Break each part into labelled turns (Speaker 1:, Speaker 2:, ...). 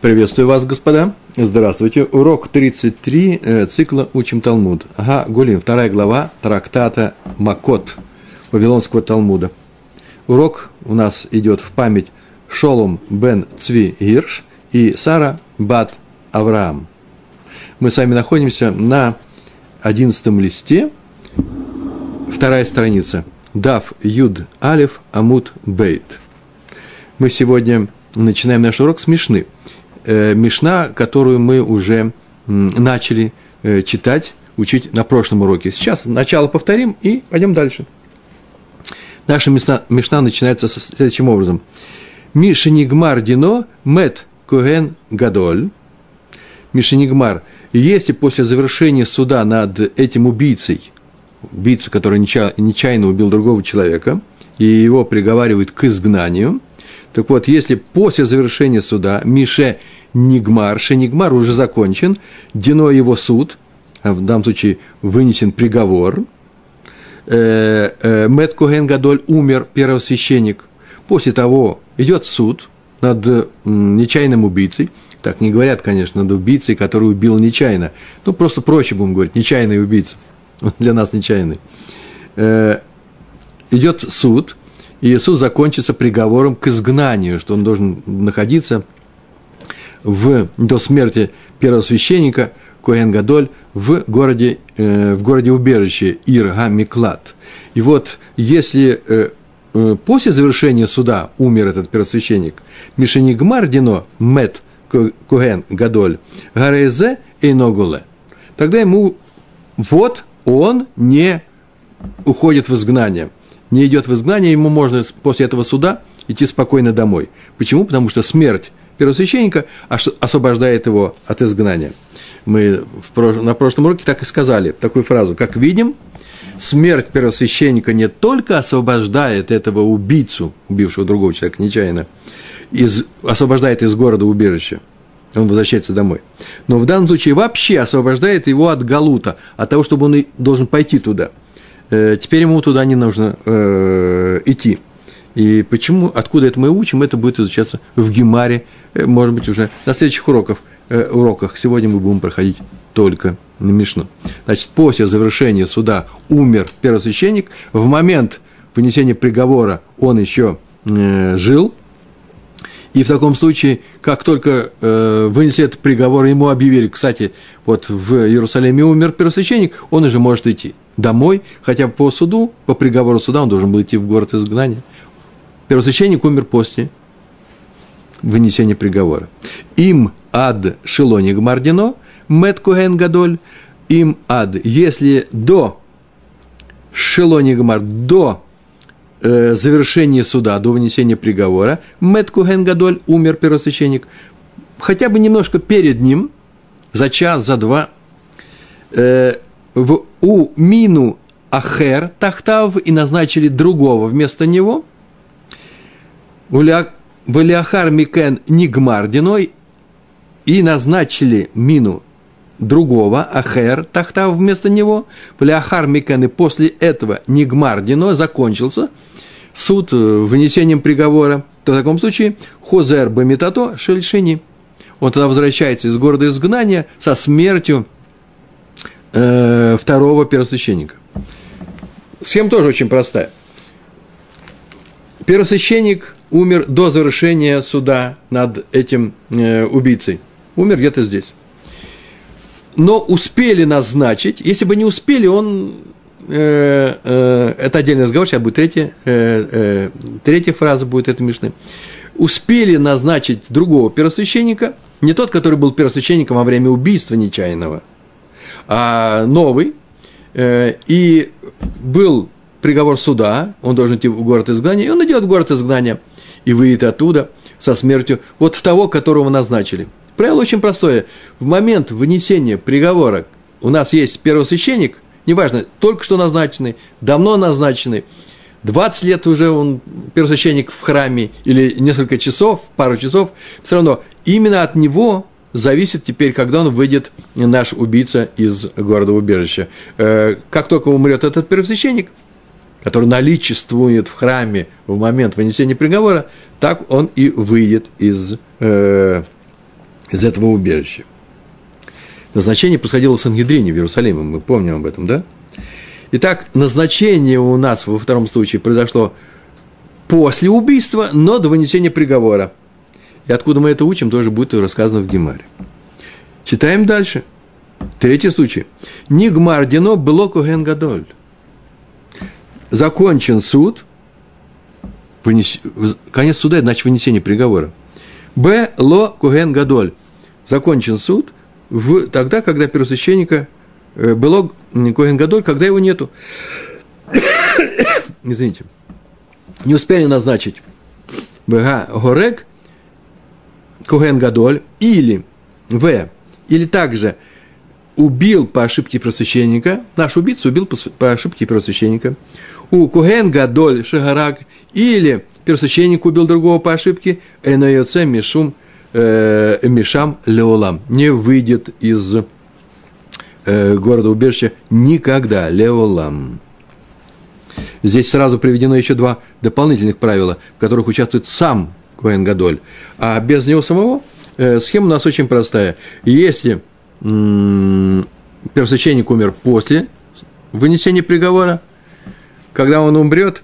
Speaker 1: Приветствую вас, господа. Здравствуйте. Урок 33 э, цикла «Учим Талмуд». Ага, Гулин, вторая глава трактата Макот Вавилонского Талмуда. Урок у нас идет в память Шолом бен Цви Гирш и Сара бат Авраам. Мы с вами находимся на одиннадцатом листе, вторая страница. Дав Юд Алиф Амут Бейт. Мы сегодня начинаем наш урок с Мишны – э, Мишна, которую мы уже начали э, читать, учить на прошлом уроке. Сейчас начало повторим и пойдем дальше. Наша Мишна, Мишна начинается следующим образом. Мишенигмар дино мет коген гадоль. Мишенигмар. Если после завершения суда над этим убийцей, убийцу, который нечаянно убил другого человека, и его приговаривают к изгнанию – так вот, если после завершения суда Мише Нигмар, Шенигмар уже закончен, Дино его суд, а в данном случае вынесен приговор, э, э, Мет Коген Гадоль умер, первосвященник. После того идет суд над нечаянным убийцей. Так не говорят, конечно, над убийцей, который убил нечаянно. Ну, просто проще будем говорить, нечаянный убийца. Для нас нечаянный. Э, идет суд, Иисус закончится приговором к изгнанию, что он должен находиться в, до смерти первого священника Коэн Гадоль в городе, э, в городе убежище Ирга Миклад. И вот если э, э, после завершения суда умер этот первосвященник, Мишенигмар Дино Мет Коэн Гадоль Гарезе и Ногуле, тогда ему вот он не уходит в изгнание – не идет в изгнание, ему можно после этого суда идти спокойно домой. Почему? Потому что смерть первосвященника освобождает его от изгнания. Мы на прошлом уроке так и сказали, такую фразу, как видим, смерть первосвященника не только освобождает этого убийцу, убившего другого человека нечаянно, из, освобождает из города убежища, он возвращается домой. Но в данном случае вообще освобождает его от галута, от того, чтобы он должен пойти туда. Э, теперь ему туда не нужно э, идти. И почему, откуда это мы учим, это будет изучаться в Гемаре, э, может быть, уже на следующих уроках, уроках. Сегодня мы будем проходить только на Мишну. Значит, после завершения суда умер первосвященник, в момент вынесения приговора он еще жил, и в таком случае, как только э, вынесли этот приговор, ему объявили, кстати, вот в Иерусалиме умер первосвященник, он уже может идти домой, хотя по суду, по приговору суда он должен был идти в город изгнания. Первосвященник умер после вынесения приговора. Им ад шелони гмардино, мет куген гадоль, им ад, если до шелони гмар, до э, завершения суда, до вынесения приговора, мет куген гадоль, умер первосвященник, хотя бы немножко перед ним, за час, за два, э, в у мину ахер тахтав и назначили другого вместо него. Валиахар Микен Нигмардиной и назначили мину другого, Ахер Тахтав вместо него, Валиахар Микен и после этого Нигмардино закончился суд э, вынесением приговора, то в таком случае Хозер Бамитато Шельшини. Он тогда возвращается из города изгнания со смертью э, второго первосвященника. Схема тоже очень простая. Первосвященник умер до завершения суда над этим э, убийцей. Умер где-то здесь. Но успели назначить, если бы не успели, он э, э, это отдельный разговор, сейчас будет третья, э, э, третья фраза будет этой Мишны. Успели назначить другого первосвященника, не тот, который был первосвященником во время убийства нечаянного, а новый, э, и был приговор суда, он должен идти в город изгнания, и он идет в город изгнания и выйдет оттуда со смертью вот того, которого назначили. Правило очень простое. В момент вынесения приговора у нас есть первосвященник, неважно, только что назначенный, давно назначенный, 20 лет уже он первосвященник в храме, или несколько часов, пару часов, все равно именно от него зависит теперь, когда он выйдет, наш убийца из города убежища. Э, как только умрет этот первосвященник, который наличествует в храме в момент вынесения приговора, так он и выйдет из, э, из этого убежища. Назначение происходило в Сангидрине, в Иерусалиме, мы помним об этом, да? Итак, назначение у нас во втором случае произошло после убийства, но до вынесения приговора. И откуда мы это учим, тоже будет рассказано в Гемаре. Читаем дальше. Третий случай. Нигмар дино было коген гадоль. Закончен суд, вынес... конец суда, значит вынесение приговора. Б. Ло коген гадоль. Закончен суд в... тогда, когда первосвященника э, было коген гадоль, когда его нету. Извините. Не успели назначить. Б. Горек коген гадоль или В или также убил по ошибке просвященника, наш убийца убил по, ошибке просвященника, у Куген Гадоль Шагарак, или первосвященник убил другого по ошибке, Энайоце Мишум э, Мишам Леолам, не выйдет из э, города убежища никогда, Леолам. Здесь сразу приведено еще два дополнительных правила, в которых участвует сам Коэн Гадоль, а без него самого – Э, схема у нас очень простая. Если первосвященник умер после вынесения приговора, когда он умрет,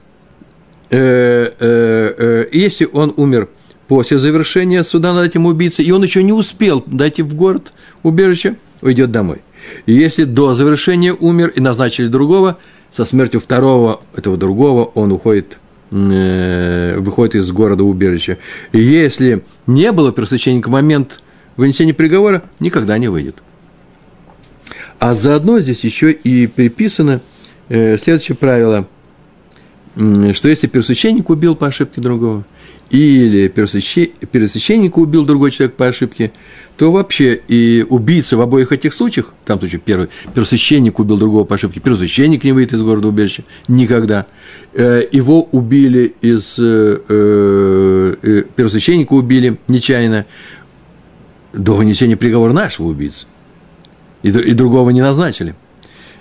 Speaker 1: э, э, если он умер после завершения суда над этим убийцей, и он еще не успел дойти в город убежище, уйдет домой. И если до завершения умер и назначили другого, со смертью второго этого другого он уходит Э, выходит из города убежища. И если не было первосвященника в момент вынесения приговора, никогда не выйдет. А заодно здесь еще и приписано э, следующее правило, что если первосвященник убил по ошибке другого, или первосвященника убил другой человек по ошибке, то вообще и убийца в обоих этих случаях, там случай первый, первосвященник убил другого по ошибке, первосвященник не выйдет из города убежища, никогда. Э, его убили из, э, э, первосвященника убили нечаянно до вынесения приговора нашего убийцы, и, другого не назначили,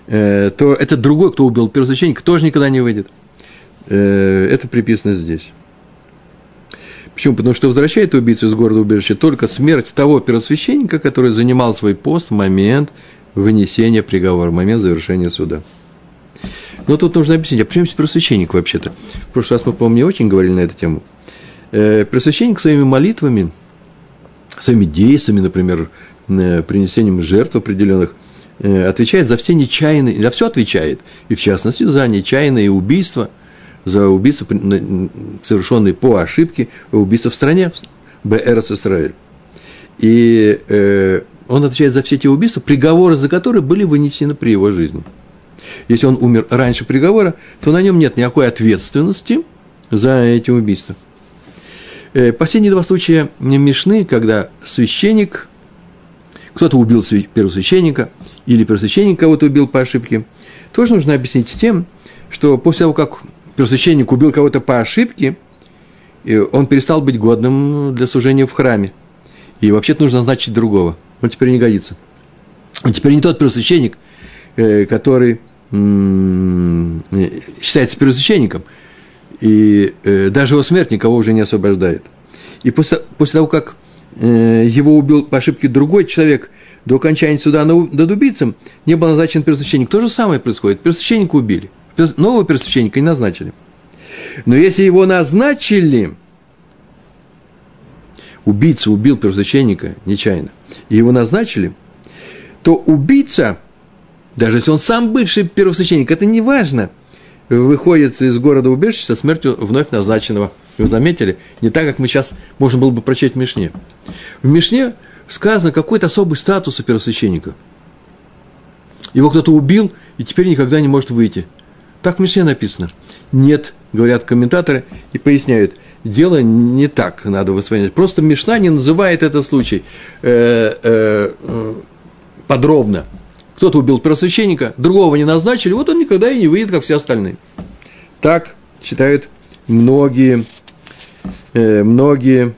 Speaker 1: то этот другой, кто убил первосвященника, тоже никогда не выйдет. Это приписано здесь. Почему? Потому что возвращает убийцу из города убежища только смерть того первосвященника, который занимал свой пост в момент вынесения приговора, в момент завершения суда. Но тут нужно объяснить, а почему здесь первосвященник вообще-то? В прошлый раз мы, по-моему, не очень говорили на эту тему. Э, первосвященник своими молитвами, своими действиями, например, э, принесением жертв определенных, э, отвечает за все нечаянные, за все отвечает, и в частности за нечаянные убийства – за убийство, совершенное по ошибке, убийство в стране, БРС Израиль. И э, он отвечает за все эти убийства, приговоры за которые были вынесены при его жизни. Если он умер раньше приговора, то на нем нет никакой ответственности за эти убийства. Э, последние два случая Мишны, когда священник, кто-то убил первосвященника, или первосвященник кого-то убил по ошибке, тоже нужно объяснить тем, что после того, как первосвященник убил кого-то по ошибке, и он перестал быть годным для служения в храме. И вообще-то нужно назначить другого. Он теперь не годится. Он теперь не тот первосвященник, э, который считается первосвященником. И э, даже его смерть никого уже не освобождает. И после, после того, как э, его убил по ошибке другой человек, до окончания суда над убийцем не был назначен первосвященник. То же самое происходит. Первосвященника убили нового первосвященника не назначили. Но если его назначили, убийца убил первосвященника нечаянно, и его назначили, то убийца, даже если он сам бывший первосвященник, это не важно, выходит из города убежища со смертью вновь назначенного. Вы заметили? Не так, как мы сейчас можно было бы прочесть в Мишне. В Мишне сказано какой-то особый статус у первосвященника. Его кто-то убил, и теперь никогда не может выйти. Так в Мишне написано. Нет, говорят комментаторы и поясняют. Дело не так надо воспринять. Просто Мишна не называет этот случай э, э, подробно. Кто-то убил первосвященника, другого не назначили, вот он никогда и не выйдет, как все остальные. Так считают многие, э, многие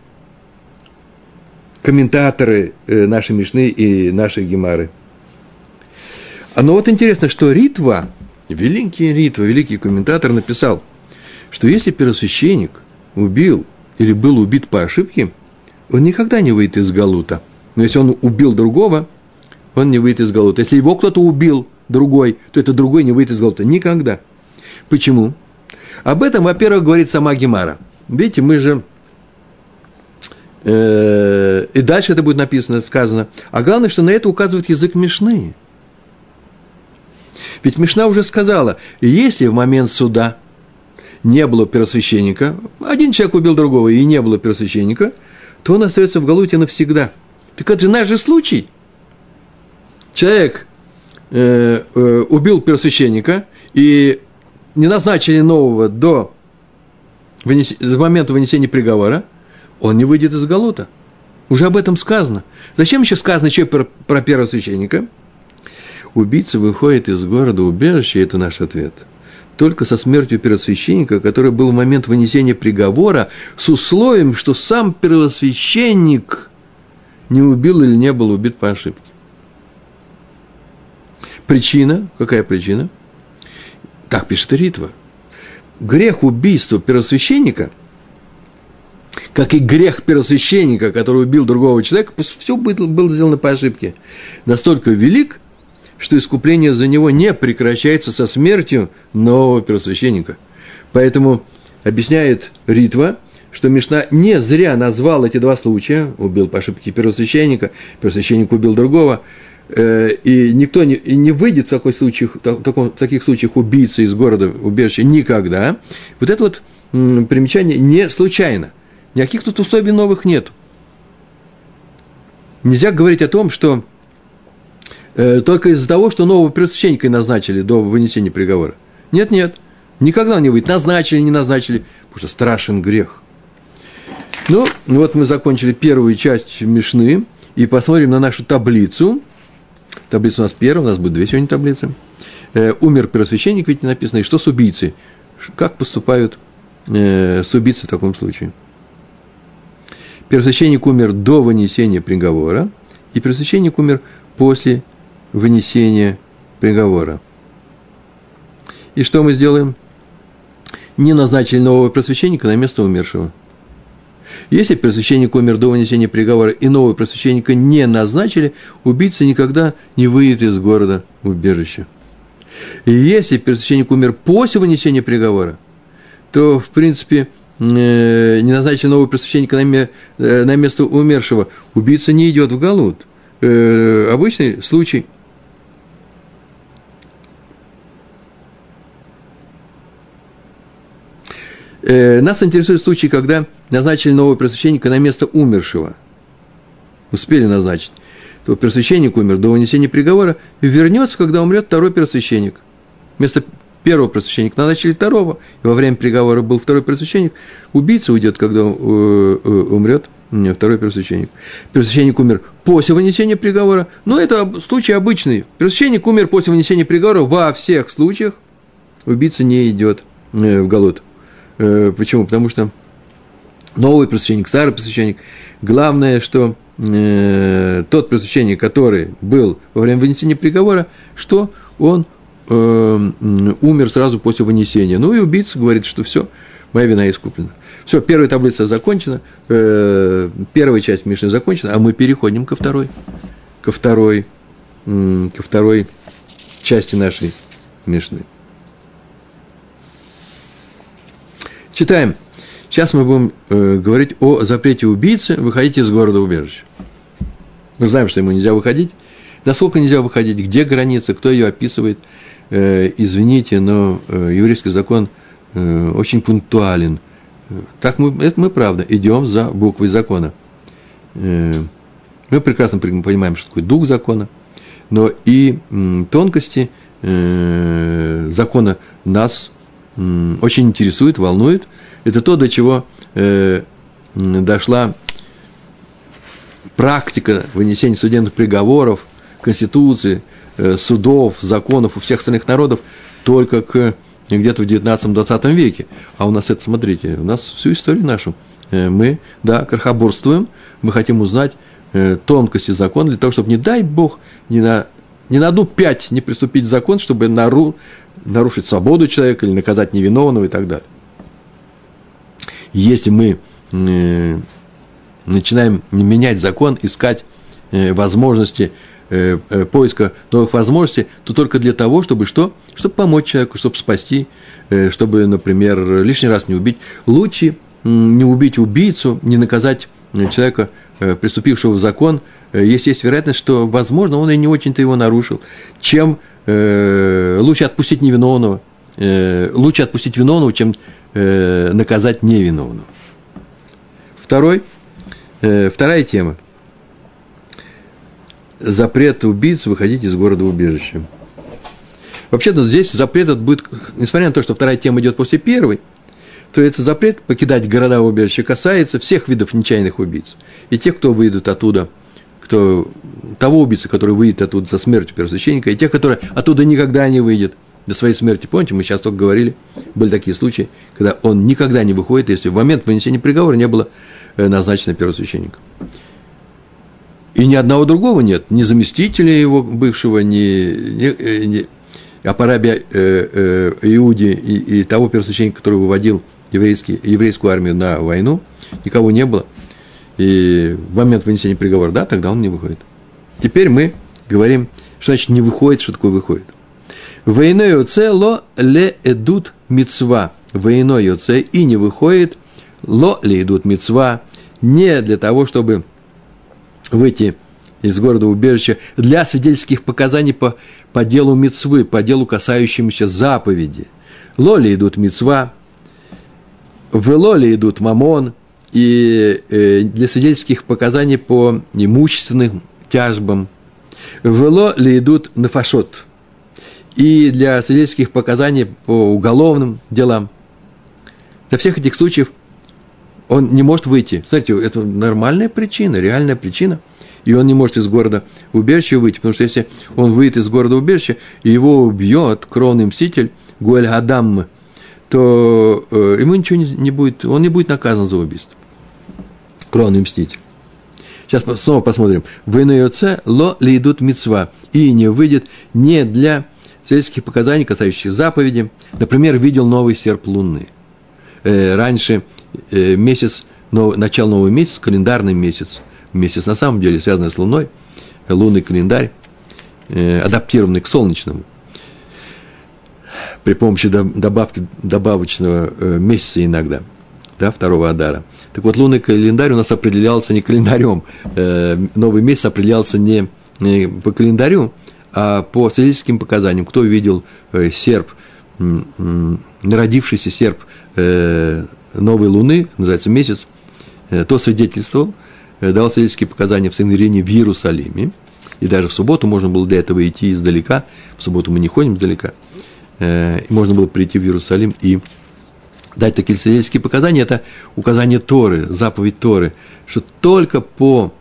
Speaker 1: комментаторы э, нашей Мишны и нашей Гемары. А но вот интересно, что Ритва – Великий Ритва, великий комментатор, написал, что если первосвященник убил или был убит по ошибке, он никогда не выйдет из Галута. Но если он убил другого, он не выйдет из голода. Если его кто-то убил, другой, то это другой не выйдет из голода. Никогда. Почему? Об этом, во-первых, говорит сама Гемара. Видите, мы же... Э, и дальше это будет написано, сказано. А главное, что на это указывает язык Мишны. Ведь Мишна уже сказала, если в момент суда не было первосвященника, один человек убил другого и не было первосвященника, то он остается в Галуте навсегда. Так это же наш же случай. Человек э, э, убил первосвященника и не назначили нового до, вынес... момента вынесения приговора, он не выйдет из Галута. Уже об этом сказано. Зачем еще сказано про, про первосвященника? Убийца выходит из города убежища, это наш ответ – только со смертью первосвященника, который был в момент вынесения приговора, с условием, что сам первосвященник не убил или не был убит по ошибке. Причина, какая причина? Так пишет Ритва. Грех убийства первосвященника, как и грех первосвященника, который убил другого человека, все было, было сделано по ошибке, настолько велик, что искупление за него не прекращается со смертью нового первосвященника. Поэтому объясняет Ритва, что Мишна не зря назвал эти два случая, убил по ошибке первосвященника, первосвященник убил другого, э, и никто не, и не выйдет в, такой случаях, в, таком, в таких случаях убийцы из города убежища никогда. Вот это вот примечание не случайно. Никаких тут условий новых нет. Нельзя говорить о том, что только из-за того, что нового первосвященника назначили до вынесения приговора. Нет, нет, никогда не выйдет. Назначили, не назначили, потому что страшен грех. Ну, вот мы закончили первую часть Мишны и посмотрим на нашу таблицу. Таблица у нас первая, у нас будет две сегодня таблицы. Э, умер первосвященник, ведь написано, и что с убийцей? Как поступают э, с убийцей в таком случае? Первосвященник умер до вынесения приговора, и первосвященник умер после вынесения приговора. И что мы сделаем? Не назначили нового просвященника на место умершего. Если просвященник умер до вынесения приговора и нового просвященника не назначили, убийца никогда не выйдет из города убежища. И если просвященник умер после вынесения приговора, то, в принципе, э, не назначили нового просвященника э, на место умершего, убийца не идет в Галут. Э, обычный случай – Э, нас интересует случай, когда назначили нового просвященника на место умершего. Успели назначить. То первосвященник умер до вынесения приговора, вернется, когда умрет второй первосвященник. Вместо первого просвященника назначили второго, и во время приговора был второй первосвященник. Убийца уйдет, когда э, э, умрет второй первосвященник. Первосвященник умер после вынесения приговора, но это случай обычный. Первосвященник умер после вынесения приговора во всех случаях. Убийца не идет в голод. Э, почему? Потому что новый просвященник, старый просвященник, главное, что э, тот просвященник, который был во время вынесения приговора, что он э, умер сразу после вынесения. Ну и убийца говорит, что все, моя вина искуплена. Все, первая таблица закончена, э, первая часть Мишны закончена, а мы переходим ко второй, ко второй, э, ко второй части нашей Мишны. Читаем. Сейчас мы будем э, говорить о запрете убийцы выходить из города убежища. Мы знаем, что ему нельзя выходить. Насколько нельзя выходить, где граница, кто ее описывает. Э, извините, но э, еврейский закон э, очень пунктуален. Так мы, это мы правда, идем за буквой закона. Э, мы прекрасно понимаем, что такое дух закона, но и м, тонкости э, закона нас очень интересует, волнует, это то, до чего э, дошла практика вынесения судебных приговоров, конституции, э, судов, законов у всех остальных народов только к где-то в 19-20 веке. А у нас это, смотрите, у нас всю историю нашу. Э, мы, да, крохоборствуем, мы хотим узнать э, тонкости закона для того, чтобы, не дай Бог, не на, не на одну пять не приступить закон, чтобы нару, нарушить свободу человека или наказать невиновного и так далее. Если мы э, начинаем менять закон, искать э, возможности э, э, поиска новых возможностей, то только для того, чтобы что? Чтобы помочь человеку, чтобы спасти, чтобы, например, лишний раз не убить. Лучше не убить убийцу, не наказать человека, приступившего в закон, э, если есть вероятность, что, возможно, он и не очень-то его нарушил, чем э, лучше отпустить невиновного, э, лучше отпустить виновного, чем э, наказать невиновного. Второй, э, вторая тема. Запрет убийц выходить из города убежища. Вообще-то здесь запрет будет, несмотря на то, что вторая тема идет после первой, то этот запрет покидать города убежища касается всех видов нечаянных убийц. И тех, кто выйдут оттуда, кто, того убийцы, который выйдет оттуда со смертью первосвященника, и тех, которые оттуда никогда не выйдет до своей смерти. Помните, мы сейчас только говорили, были такие случаи, когда он никогда не выходит, если в момент вынесения приговора не было э, назначено первосвященника. И ни одного другого нет, ни заместителя его бывшего, ни, ни, э, ни Апарабия э, э, Иуде и, и того первосвященника, который выводил еврейский, еврейскую армию на войну, никого не было. И в момент вынесения приговора, да, тогда он не выходит. Теперь мы говорим, что значит не выходит, что такое выходит. Войной оце ло ле эдут мецва. Войной оце и не выходит ло ле идут мецва. Не для того, чтобы выйти из города убежища для свидетельских показаний по, по делу мецвы, по делу, касающемуся заповеди. Лоли идут мецва, в лоли идут мамон, и э, для свидетельских показаний по имущественным тяжбам. В лоли идут нафашот, и для свидетельских показаний по уголовным делам. Для всех этих случаев он не может выйти. Смотрите, это нормальная причина, реальная причина – и он не может из города убежища выйти, потому что если он выйдет из города убежища, его убьет кровный мститель Гуэль Адам, то э, ему ничего не, будет, он не будет наказан за убийство. Кровный мститель. Сейчас снова посмотрим. В Инойоце ло ли идут мецва, и не выйдет не для свидетельских показаний, касающихся заповеди. Например, видел новый серп луны. Э, раньше э, месяц, нов, начало нового месяца, календарный месяц, месяц на самом деле связанный с Луной, лунный календарь, э, адаптированный к солнечному, при помощи добавки добавочного э, месяца иногда, да, второго Адара. Так вот, лунный календарь у нас определялся не календарем, э, новый месяц определялся не, по календарю, а по свидетельским показаниям. Кто видел серп, народившийся серп новой луны, называется месяц, то свидетельствовал – Э, дал свидетельские показания в Сангрине в Иерусалиме, и даже в субботу можно было для этого идти издалека, в субботу мы не ходим издалека, э, и можно было прийти в Иерусалим и дать такие свидетельские показания, это указание Торы, заповедь Торы, что только по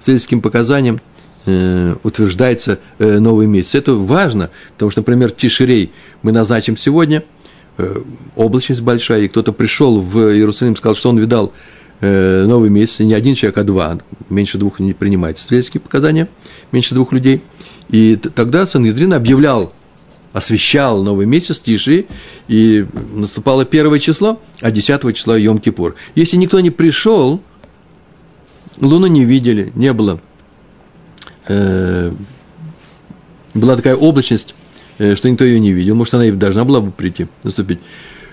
Speaker 1: свидетельским показаниям э, утверждается новый месяц. Это важно, потому что, например, Тишерей мы назначим сегодня, облачность большая, и кто-то пришел в Иерусалим, сказал, что он видал Э, новый месяц, не один человек, а два, меньше двух не принимается свидетельские показания, меньше двух людей. И тогда Сангедрин объявлял, освещал новый месяц Тиши, и наступало первое число, а десятого числа Йом-Кипур. Если никто не пришел, Луну не видели, не было. Э, была такая облачность, э, что никто ее не видел, может, она и должна была бы прийти, наступить,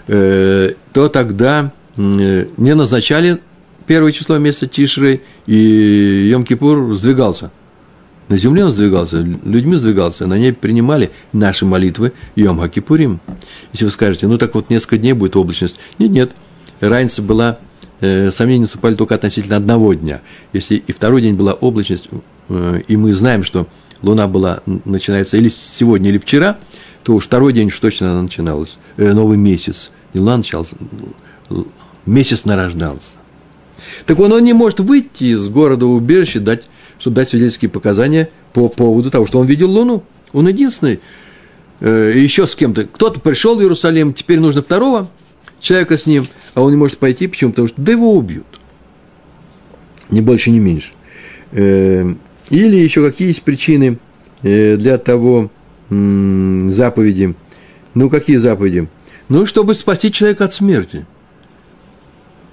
Speaker 1: то тогда не назначали первое число месяца Тишры, и Йом-Кипур сдвигался. На земле он сдвигался, людьми сдвигался, на ней принимали наши молитвы Йом Кипурим. Если вы скажете, ну так вот несколько дней будет облачность. Нет, нет, разница была, э, сомнения наступали только относительно одного дня. Если и второй день была облачность, э, и мы знаем, что Луна была, начинается или сегодня, или вчера, то уж второй день уж точно она начиналась, э, новый месяц. Не Луна начался, месяц нарождался. Так он, он не может выйти из города убежища, дать, чтобы дать свидетельские показания по поводу того, что он видел Луну. Он единственный. Э, еще с кем-то. Кто-то пришел в Иерусалим, теперь нужно второго человека с ним, а он не может пойти. Почему? Потому что да его убьют. Ни больше, ни меньше. Э, или еще какие есть причины э, для того заповеди. Ну, какие заповеди? Ну, чтобы спасти человека от смерти –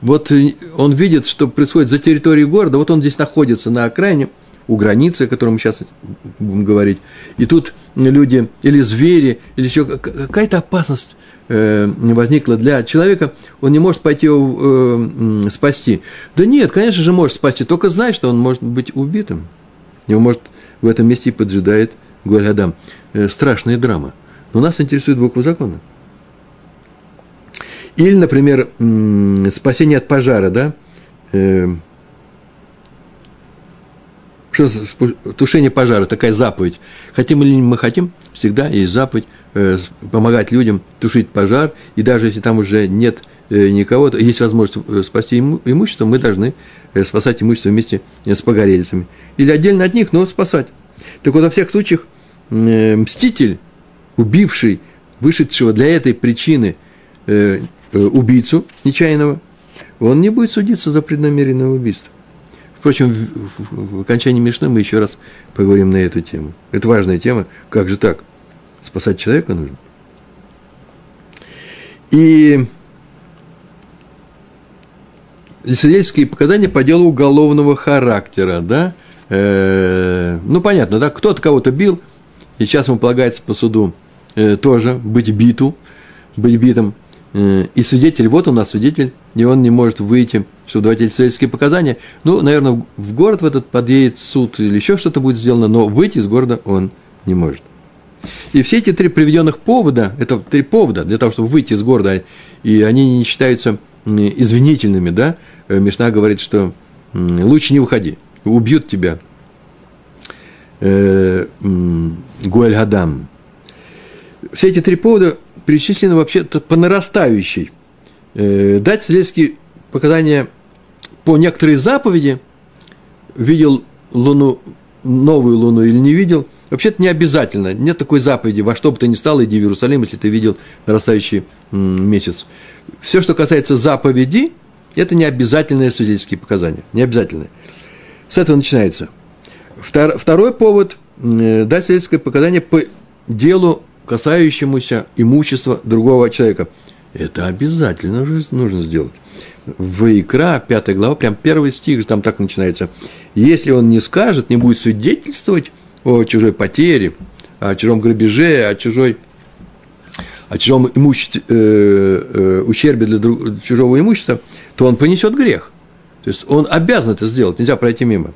Speaker 1: вот он видит, что происходит за территорией города, вот он здесь находится на окраине, у границы, о которой мы сейчас будем говорить. И тут люди, или звери, или еще какая-то опасность э, возникла для человека, он не может пойти его э, спасти. Да нет, конечно же, может спасти, только знай, что он может быть убитым. Его, может, в этом месте и поджидает Гуальгадам. Э, страшная драма. Но нас интересует буква закона. Или, например, спасение от пожара, да? Э, что тушение пожара, такая заповедь. Хотим или не мы хотим, всегда есть заповедь э, помогать людям тушить пожар, и даже если там уже нет э, никого, то есть возможность спасти имущество, мы должны спасать имущество вместе с погорельцами. Или отдельно от них, но спасать. Так вот, во всех случаях мститель, убивший, вышедшего для этой причины убийцу нечаянного, он не будет судиться за преднамеренное убийство. Впрочем, в, окончании Мишны мы еще раз поговорим на эту тему. Это важная тема. Как же так? Спасать человека нужно. И свидетельские показания по делу уголовного характера, да? Э, ну, понятно, да? Кто-то кого-то бил, и сейчас ему полагается по суду э, тоже быть биту, быть битым. Э, и свидетель, вот у нас свидетель, и он не может выйти, чтобы давать эти свидетельские показания. Ну, наверное, в город в этот подъедет суд или еще что-то будет сделано, но выйти из города он не может. И все эти три приведенных повода, это три повода для того, чтобы выйти из города, и они не считаются извинительными, да, э, Мишна говорит, что лучше не выходи, убьют тебя. Э, Гуэль Гадам. Все эти три повода перечислены вообще по нарастающей. Э, дать свидетельские показания по некоторой заповеди, видел луну, новую луну или не видел, вообще-то не обязательно. Нет такой заповеди, во что бы ты ни стал, иди в Иерусалим, если ты видел нарастающий месяц. Все, что касается заповеди, это не обязательные свидетельские показания. Не обязательные. С этого начинается. Второй повод э, – дать свидетельское показание по делу касающемуся имущества другого человека. Это обязательно нужно сделать. В Икра, 5 глава, прям первый стих, там так начинается. Если он не скажет, не будет свидетельствовать о чужой потере, о чужом грабеже, о чужой о чужом имуществе, э, э, ущербе для друг, чужого имущества, то он понесет грех. То есть он обязан это сделать, нельзя пройти мимо.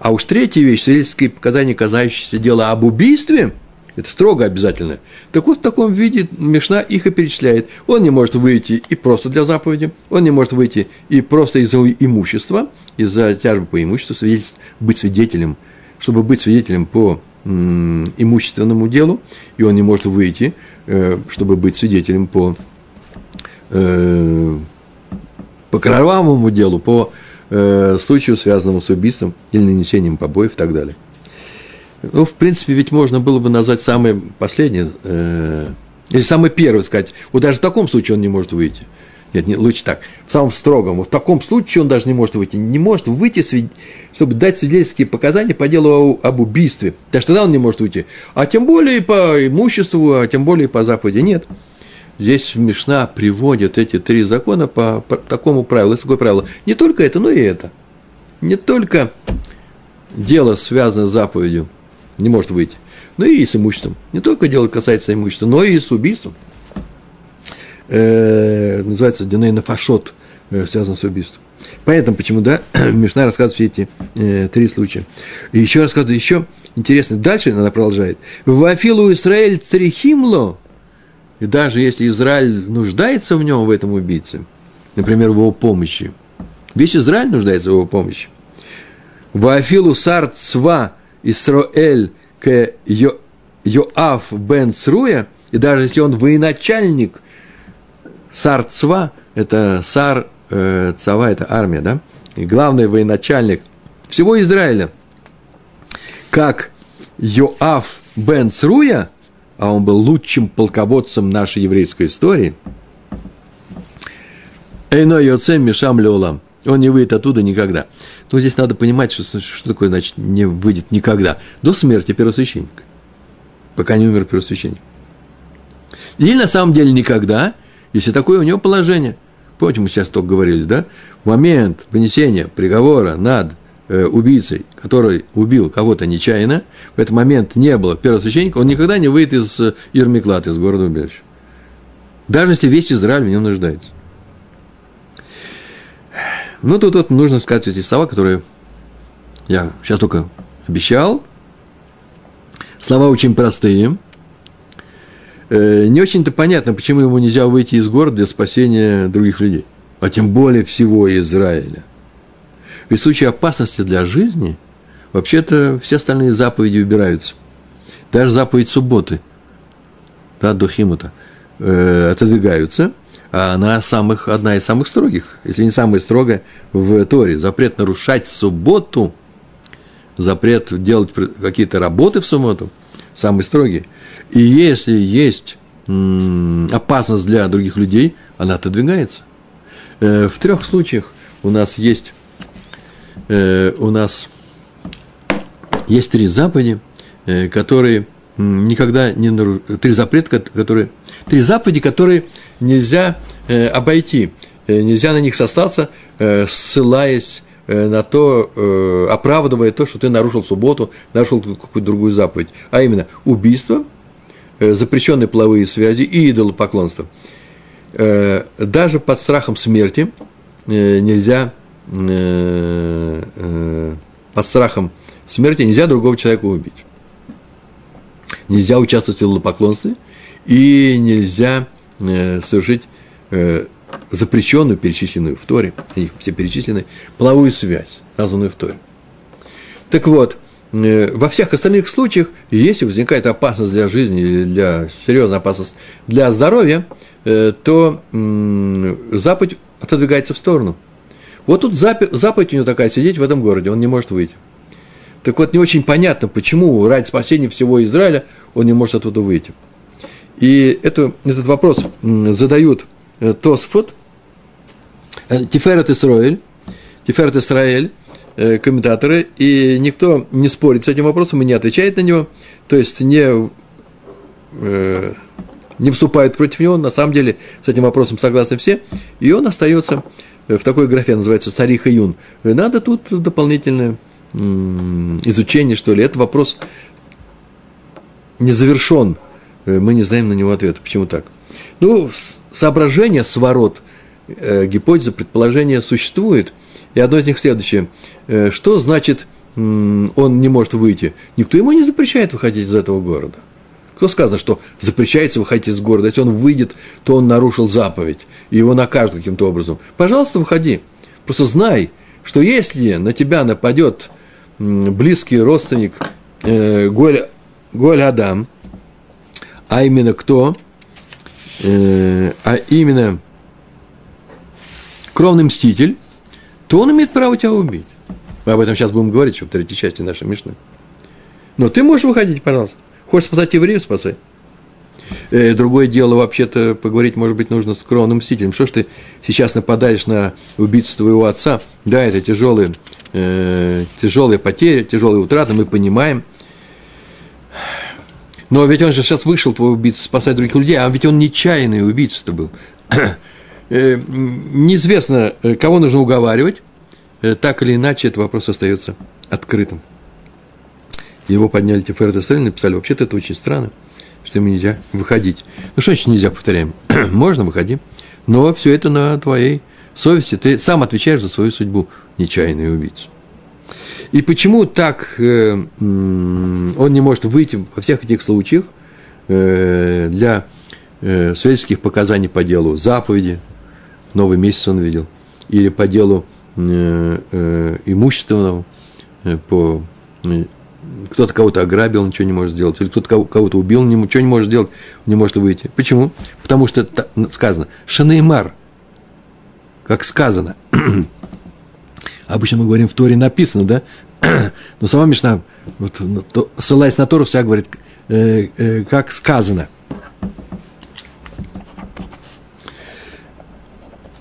Speaker 1: А уж третья вещь, свидетельские показания, касающиеся дела об убийстве – это строго обязательно. Так вот, в таком виде Мишна их и перечисляет. Он не может выйти и просто для заповеди, он не может выйти и просто из-за имущества, из-за тяжбы по имуществу, быть свидетелем, чтобы быть свидетелем по имущественному делу, и он не может выйти, э, чтобы быть свидетелем по, э, по кровавому делу, по э, случаю, связанному с убийством или нанесением побоев и так далее. Ну, в принципе, ведь можно было бы назвать самое последнее, э, или самое первое сказать. Вот даже в таком случае он не может выйти. Нет, не, лучше так. В самом строгом. В таком случае он даже не может выйти. Не может выйти, чтобы дать свидетельские показания по делу об убийстве. Даже тогда он не может выйти. А тем более по имуществу, а тем более по заповеди. Нет. Здесь Мишна приводит эти три закона по, по такому правилу. Есть такое правило. Не только это, но и это. Не только дело связано с заповедью, не может выйти. Ну и с имуществом. Не только дело касается имущества, но и с убийством. Э, называется Диней Нафашот, э, связан с убийством. Понятно, почему, да, Мишна рассказывает все эти э, три случая. И еще рассказывает, еще интересно, дальше она продолжает. Вафилу Израиль црихимло, и даже если Израиль нуждается в нем, в этом убийце, например, в его помощи, весь Израиль нуждается в его помощи. Вафилу сар цва Исроэль к Йоав бен Сруя, и даже если он военачальник Сар Цва, это Сар э, Цава, это армия, да, и главный военачальник всего Израиля, как Йоав бен Сруя, а он был лучшим полководцем нашей еврейской истории, Эйно Йоцем Мишам Леолам – он не выйдет оттуда никогда. Но здесь надо понимать, что, что такое, значит, не выйдет никогда. До смерти первосвященника. Пока не умер первосвященник. Или на самом деле никогда, если такое у него положение. Помните, мы сейчас только говорили, да? В момент вынесения приговора над э, убийцей, который убил кого-то нечаянно, в этот момент не было первосвященника, он никогда не выйдет из э, Ирмиклад, из города убежища. Даже если весь Израиль в нем нуждается. Ну, тут, тут нужно сказать эти слова, которые я сейчас только обещал. Слова очень простые. Э, не очень-то понятно, почему ему нельзя выйти из города для спасения других людей, а тем более всего Израиля. Ведь в случае опасности для жизни, вообще-то все остальные заповеди убираются. Даже заповедь субботы, да, до Химута, э, отодвигаются, она самых, одна из самых строгих, если не самая строгая в Торе. Запрет нарушать субботу, запрет делать какие-то работы в субботу, самый строгий. И если есть опасность для других людей, она отодвигается. Э, в трех случаях у нас есть э, у нас есть три заповеди, э, которые никогда не нарушают, три запрета, которые, три заповеди, которые нельзя э, обойти, э, нельзя на них состаться, э, ссылаясь на то, оправдывая то, что ты нарушил субботу, нарушил какую-то другую заповедь, а именно убийство, запрещенные половые связи и идолопоклонство. Даже под страхом смерти нельзя под страхом смерти нельзя другого человека убить. Нельзя участвовать в идолопоклонстве и нельзя э, совершить запрещенную, перечисленную в Торе, они все перечислены, половую связь, названную в Торе. Так вот, во всех остальных случаях, если возникает опасность для жизни или для серьезная опасность для здоровья, то заповедь отодвигается в сторону – вот тут заповедь у него такая, сидеть в этом городе, он не может выйти. Так вот, не очень понятно, почему ради спасения всего Израиля он не может оттуда выйти. И это, этот вопрос задают э, Тосфот, э, Тиферет Исраэль, Тиферет Исраэль, э, комментаторы, и никто не спорит с этим вопросом и не отвечает на него, то есть не, не вступает против него, на самом деле с этим вопросом согласны все, и он остается в такой графе называется Сарих и Юн. Надо тут дополнительное изучение, что ли. Это вопрос не завершен. Э, мы не знаем на него ответа. Почему так? Ну, соображение, сворот, э, гипотеза, предположение существует. И одно из них следующее. Э, что значит он не может выйти? Никто ему не запрещает выходить из этого города. Кто сказано, что запрещается выходить из города? Если он выйдет, то он нарушил заповедь, и его накажут каким-то образом. Пожалуйста, выходи. Просто знай, что если на тебя нападет близкий родственник э, Голь, Голь Адам, а именно кто? Э, а именно кровный мститель, то он имеет право тебя убить. Мы об этом сейчас будем говорить в третьей части нашей Мишны. Но ты можешь выходить, пожалуйста. Хочешь спасать евреев, спасай. Э, другое дело, вообще-то, поговорить, может быть, нужно с кровным мстителем. Что ж ты сейчас нападаешь на убийцу твоего отца? Да, это тяжелые, э, тяжелые потери, тяжелые утраты, мы понимаем. Но ведь он же сейчас вышел, твой убийца, спасать других людей, а ведь он нечаянный убийца-то был. э, неизвестно, э, кого нужно уговаривать, э, так или иначе, этот вопрос остается открытым его подняли Тиферет Исраиль, написали, вообще-то это очень странно, что ему нельзя выходить. Ну, что значит нельзя, повторяем? Можно, выходи. Но все это на твоей совести. Ты сам отвечаешь за свою судьбу, нечаянный убийца. И почему так э, он не может выйти во всех этих случаях э, для э, свидетельских показаний по делу заповеди, новый месяц он видел, или по делу имущественного, по кто-то кого-то ограбил, ничего не может сделать, или кто-то кого-то убил, ничего не может сделать, не может выйти. Почему? Потому что сказано Шанеймар, как сказано. Обычно мы говорим в Торе написано, да? Но сама Мишна, вот, ну, то, ссылаясь на Тору, вся говорит, э, э, как сказано.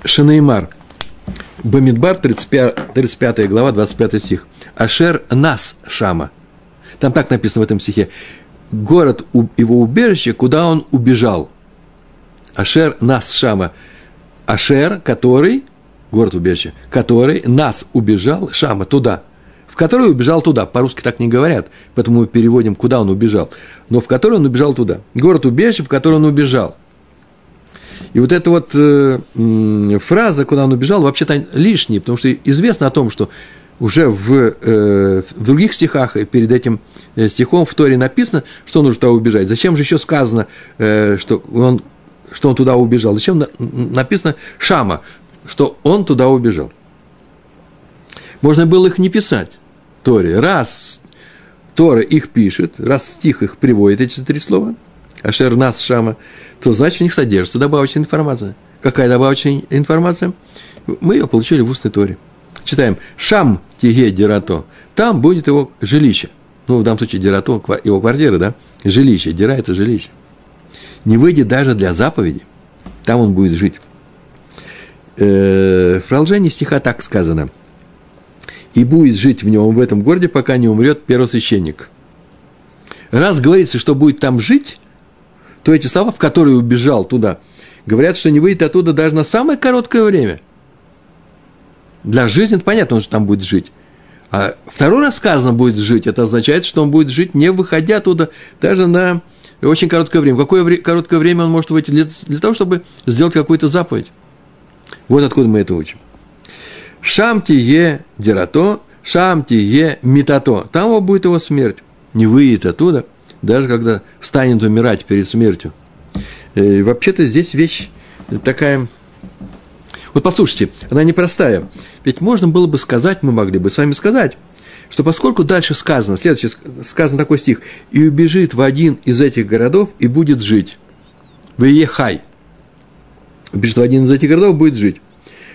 Speaker 1: Шанеймар. Бамидбар, 35, 35 глава, 25 стих. Ашер нас Шама. Там так написано в этом стихе. Город его убежище, куда он убежал. Ашер нас Шама. Ашер, который, город убежище, который нас убежал, Шама, туда. в который убежал туда. По-русски так не говорят, поэтому мы переводим, куда он убежал. Но в который он убежал туда. Город убежище, в который он убежал. И вот эта вот э, фраза, куда он убежал, вообще-то лишняя, потому что известно о том, что уже в, э, в других стихах, перед этим э, стихом в Торе написано, что нужно туда убежать. Зачем же еще сказано, э, что, он, что он туда убежал? Зачем на, написано Шама, что он туда убежал? Можно было их не писать, Торе. Раз Тора их пишет, раз стих их приводит, эти три слова, Ашер Нас Шама, то значит в них содержится добавочная информация. Какая добавочная информация? Мы ее получили в устной Торе. Читаем. Шам тиге дирато. Там будет его жилище. Ну, в данном случае дирато, его квартира, да? Жилище. Дира – это жилище. Не выйдет даже для заповеди. Там он будет жить. Э, в продолжении стиха так сказано. И будет жить в нем, в этом городе, пока не умрет первосвященник. Раз говорится, что будет там жить, то эти слова, в которые убежал туда, говорят, что не выйдет оттуда даже на самое короткое время – для жизни это понятно, он же там будет жить. А второй раз сказано будет жить, это означает, что он будет жить, не выходя оттуда даже на очень короткое время. Какое вре- короткое время он может выйти для, для того, чтобы сделать какую-то заповедь? Вот откуда мы это учим. Шамти е дирато, шамти е митато. Там его будет его смерть. Не выйдет оттуда, даже когда станет умирать перед смертью. И вообще-то здесь вещь такая вот послушайте, она непростая. Ведь можно было бы сказать, мы могли бы с вами сказать, что поскольку дальше сказано, следующий сказан такой стих, и убежит в один из этих городов и будет жить. В В один из этих городов, будет жить.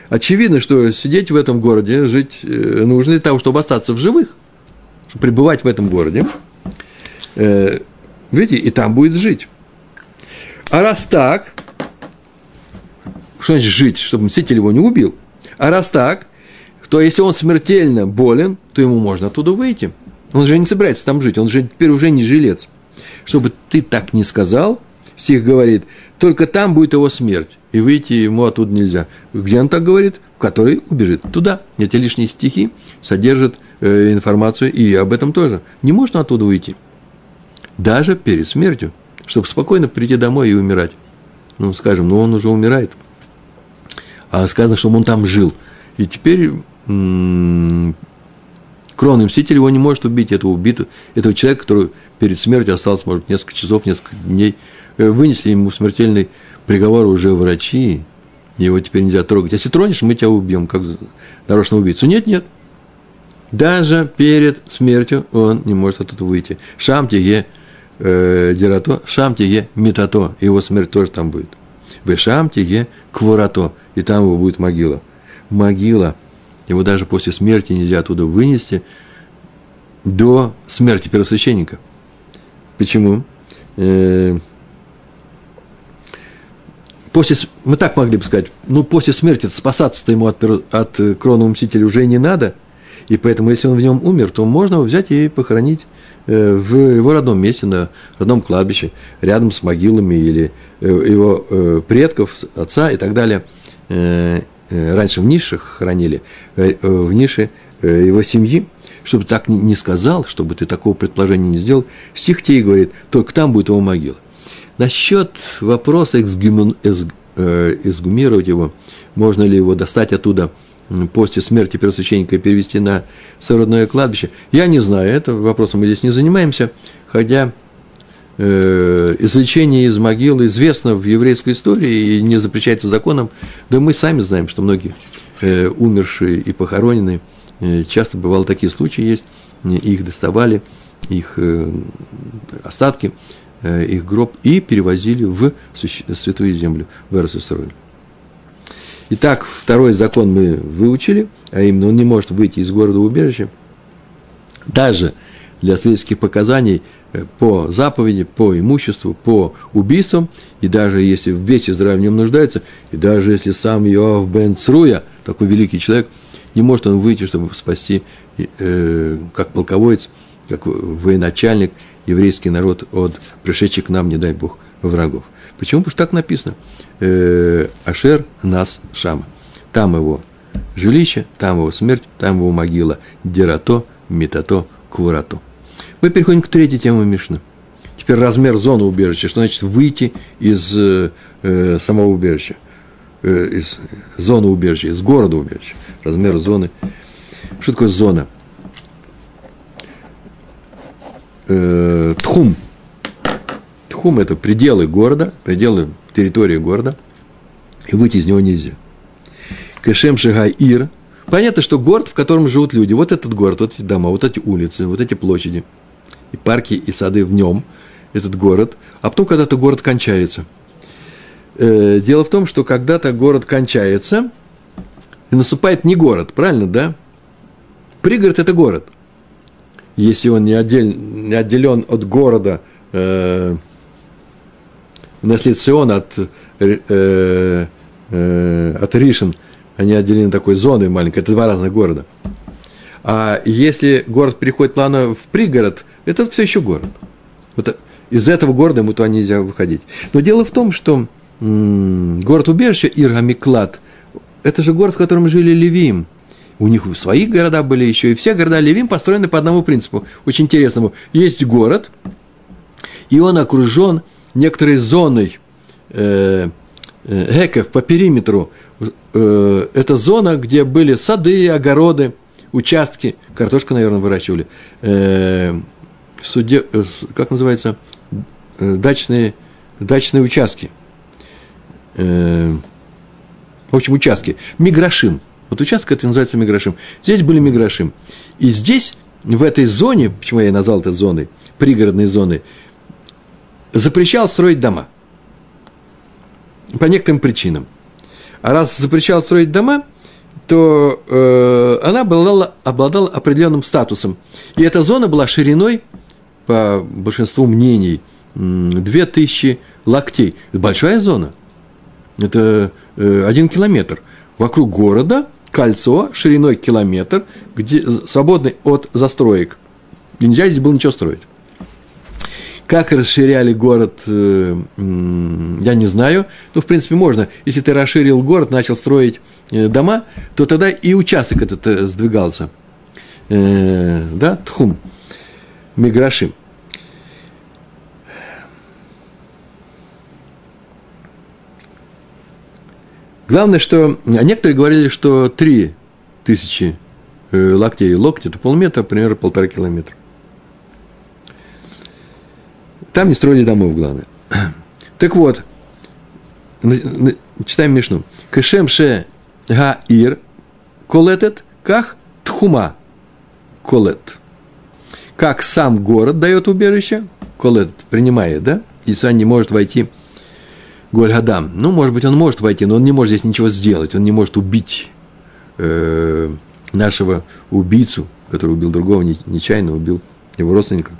Speaker 1: Очевидно, что сидеть в этом городе, жить э, нужно для того, чтобы остаться в живых, чтобы пребывать в этом городе. Э, видите, и там будет жить. А раз так, что значит жить, чтобы мститель его не убил? А раз так, то если он смертельно болен, то ему можно оттуда выйти. Он же не собирается там жить, он же теперь уже не жилец. Чтобы ты так не сказал, стих говорит, только там будет его смерть, и выйти ему оттуда нельзя. Где он так говорит? В который убежит туда. Эти лишние стихи содержат э, информацию и об этом тоже. Не можно оттуда уйти. Даже перед смертью, чтобы спокойно прийти домой и умирать. Ну, скажем, ну он уже умирает а сказано, что он там жил. И теперь м- кровный мститель его не может убить, этого убитого, этого человека, который перед смертью остался, может, несколько часов, несколько дней. Э, вынесли ему смертельный приговор уже врачи, его теперь нельзя трогать. Если тронешь, мы тебя убьем, как нарочно убийцу. Нет, нет. Даже перед смертью он не может оттуда выйти. Шамтиге э, дирато, шамтиге метато, его смерть тоже там будет. Вешамтиге кворато, и там его будет могила. Могила, его даже после смерти нельзя оттуда вынести до смерти первосвященника. Почему? Э, после, мы так могли бы сказать, ну, после смерти спасаться-то ему от, от кровного мстителя уже не надо, и поэтому, если он в нем умер, то можно его взять и похоронить э, в его родном месте, на родном кладбище, рядом с могилами или э, его предков, отца и так далее – Э, э, раньше в нишах хранили, э, в нише его семьи, чтобы так не сказал, чтобы ты такого предположения не сделал, стих тебе говорит, только там будет его могила. Насчет вопроса эксгумировать его, можно ли его достать оттуда после смерти первосвященника и перевести на сородное кладбище, я не знаю, это вопросом мы здесь не занимаемся, хотя э, извлечение из могилы известно в еврейской истории и не запрещается законом. Да мы сами знаем, что многие э, умершие и похороненные, э, часто бывало такие случаи есть, их доставали, их э, остатки, э, их гроб и перевозили в святую землю, в Эрсусроль. Итак, второй закон мы выучили, а именно он не может выйти из города убежища, даже для свидетельских показаний э, по заповеди, по имуществу, по убийствам, и даже если весь Израиль в нем нуждается, и даже если сам Иоав бен Цруя, такой великий человек, не может он выйти, чтобы спасти, э, как полководец, как военачальник, еврейский народ от пришедших к нам, не дай Бог, врагов. Почему? Потому что так написано. Э, Ашер нас Шама. Там его жилище, там его смерть, там его могила. Дерато метато квурату. Мы переходим к третьей теме Мишны. Теперь размер зоны убежища. Что значит выйти из э, э самого убежища? Э, из зоны убежища, из города убежища. Размер зоны. Что такое зона? Э, тхум. Тхум – это пределы города, пределы территории города, и выйти из него нельзя. Кешем Шигай Ир. Понятно, что город, в котором живут люди. Вот этот город, вот эти дома, вот эти улицы, вот эти площади, и парки, и сады в нем, этот город. А потом когда-то город кончается. Э, дело в том, что когда-то город кончается, и наступает не город, правильно, да? Пригород – это город. Если он не, отдель, не отделен от города э, наследцион от, э, э, от Ришин – они отделены такой зоной маленькой, это два разных города. А если город переходит плавно в пригород, это все еще город. Вот из этого города ему туда нельзя выходить. Но дело в том, что город-убежище Иргамиклад – это же город, в котором жили Левим. У них свои города были еще, и все города Левим построены по одному принципу, очень интересному. Есть город, и он окружен некоторой зоной э, э, геков по периметру – э, это зона, где были сады, огороды, участки, картошку, наверное, выращивали, э, суде, э, как называется, дачные, дачные участки. В общем, участки. Миграшим. Вот участок это называется миграшим. Здесь были миграшим. И здесь, в этой зоне, почему я назвал это зоной, пригородной зоной, запрещал строить дома. По некоторым причинам. А раз запрещал строить дома, то э, она обладала, обладала определенным статусом. И эта зона была шириной, по большинству мнений, 2000 локтей. Это большая зона. Это э, один километр. Вокруг города кольцо шириной километр, где, свободный от застроек. И нельзя здесь было ничего строить. Как расширяли город, э, я не знаю. Ну, в принципе, можно. Если ты расширил город, начал строить э, дома, то тогда и участок этот э, сдвигался. Да, тхум, миграшим. Главное, что некоторые говорили, что три тысячи локтей локти – это полметра, примерно полтора километра. Там не строили домов, главное. Так вот, читаем Мишну. Кешем ше гаир колетет, как тхума колет. Как сам город дает убежище, колет принимает, да? Исуан не может войти Гольгадам. Ну, может быть, он может войти, но он не может здесь ничего сделать. Он не может убить э, нашего убийцу, который убил другого, нечаянно убил его родственника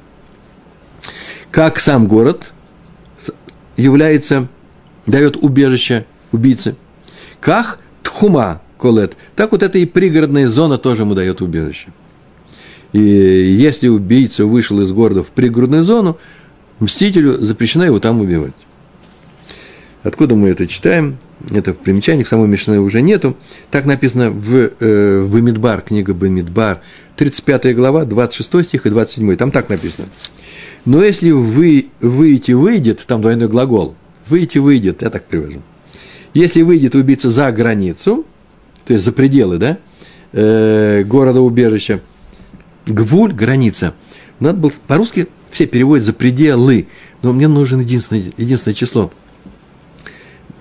Speaker 1: как сам город является, дает убежище убийце, как тхума колет, так вот эта и пригородная зона тоже ему дает убежище. И если убийца вышел из города в пригородную зону, мстителю запрещено его там убивать. Откуда мы это читаем? Это в примечаниях, самой Мишны уже нету. Так написано в, э, в Бамидбар, книга Бамидбар, 35 глава, 26 стих и 27. Там так написано. Но если вы выйти выйдет, там двойной глагол, выйти выйдет, я так привожу. Если выйдет убийца за границу, то есть за пределы, да, э, города-убежища, гвуль, граница. Надо было, по-русски все переводят за пределы, но мне нужен единственное, единственное число –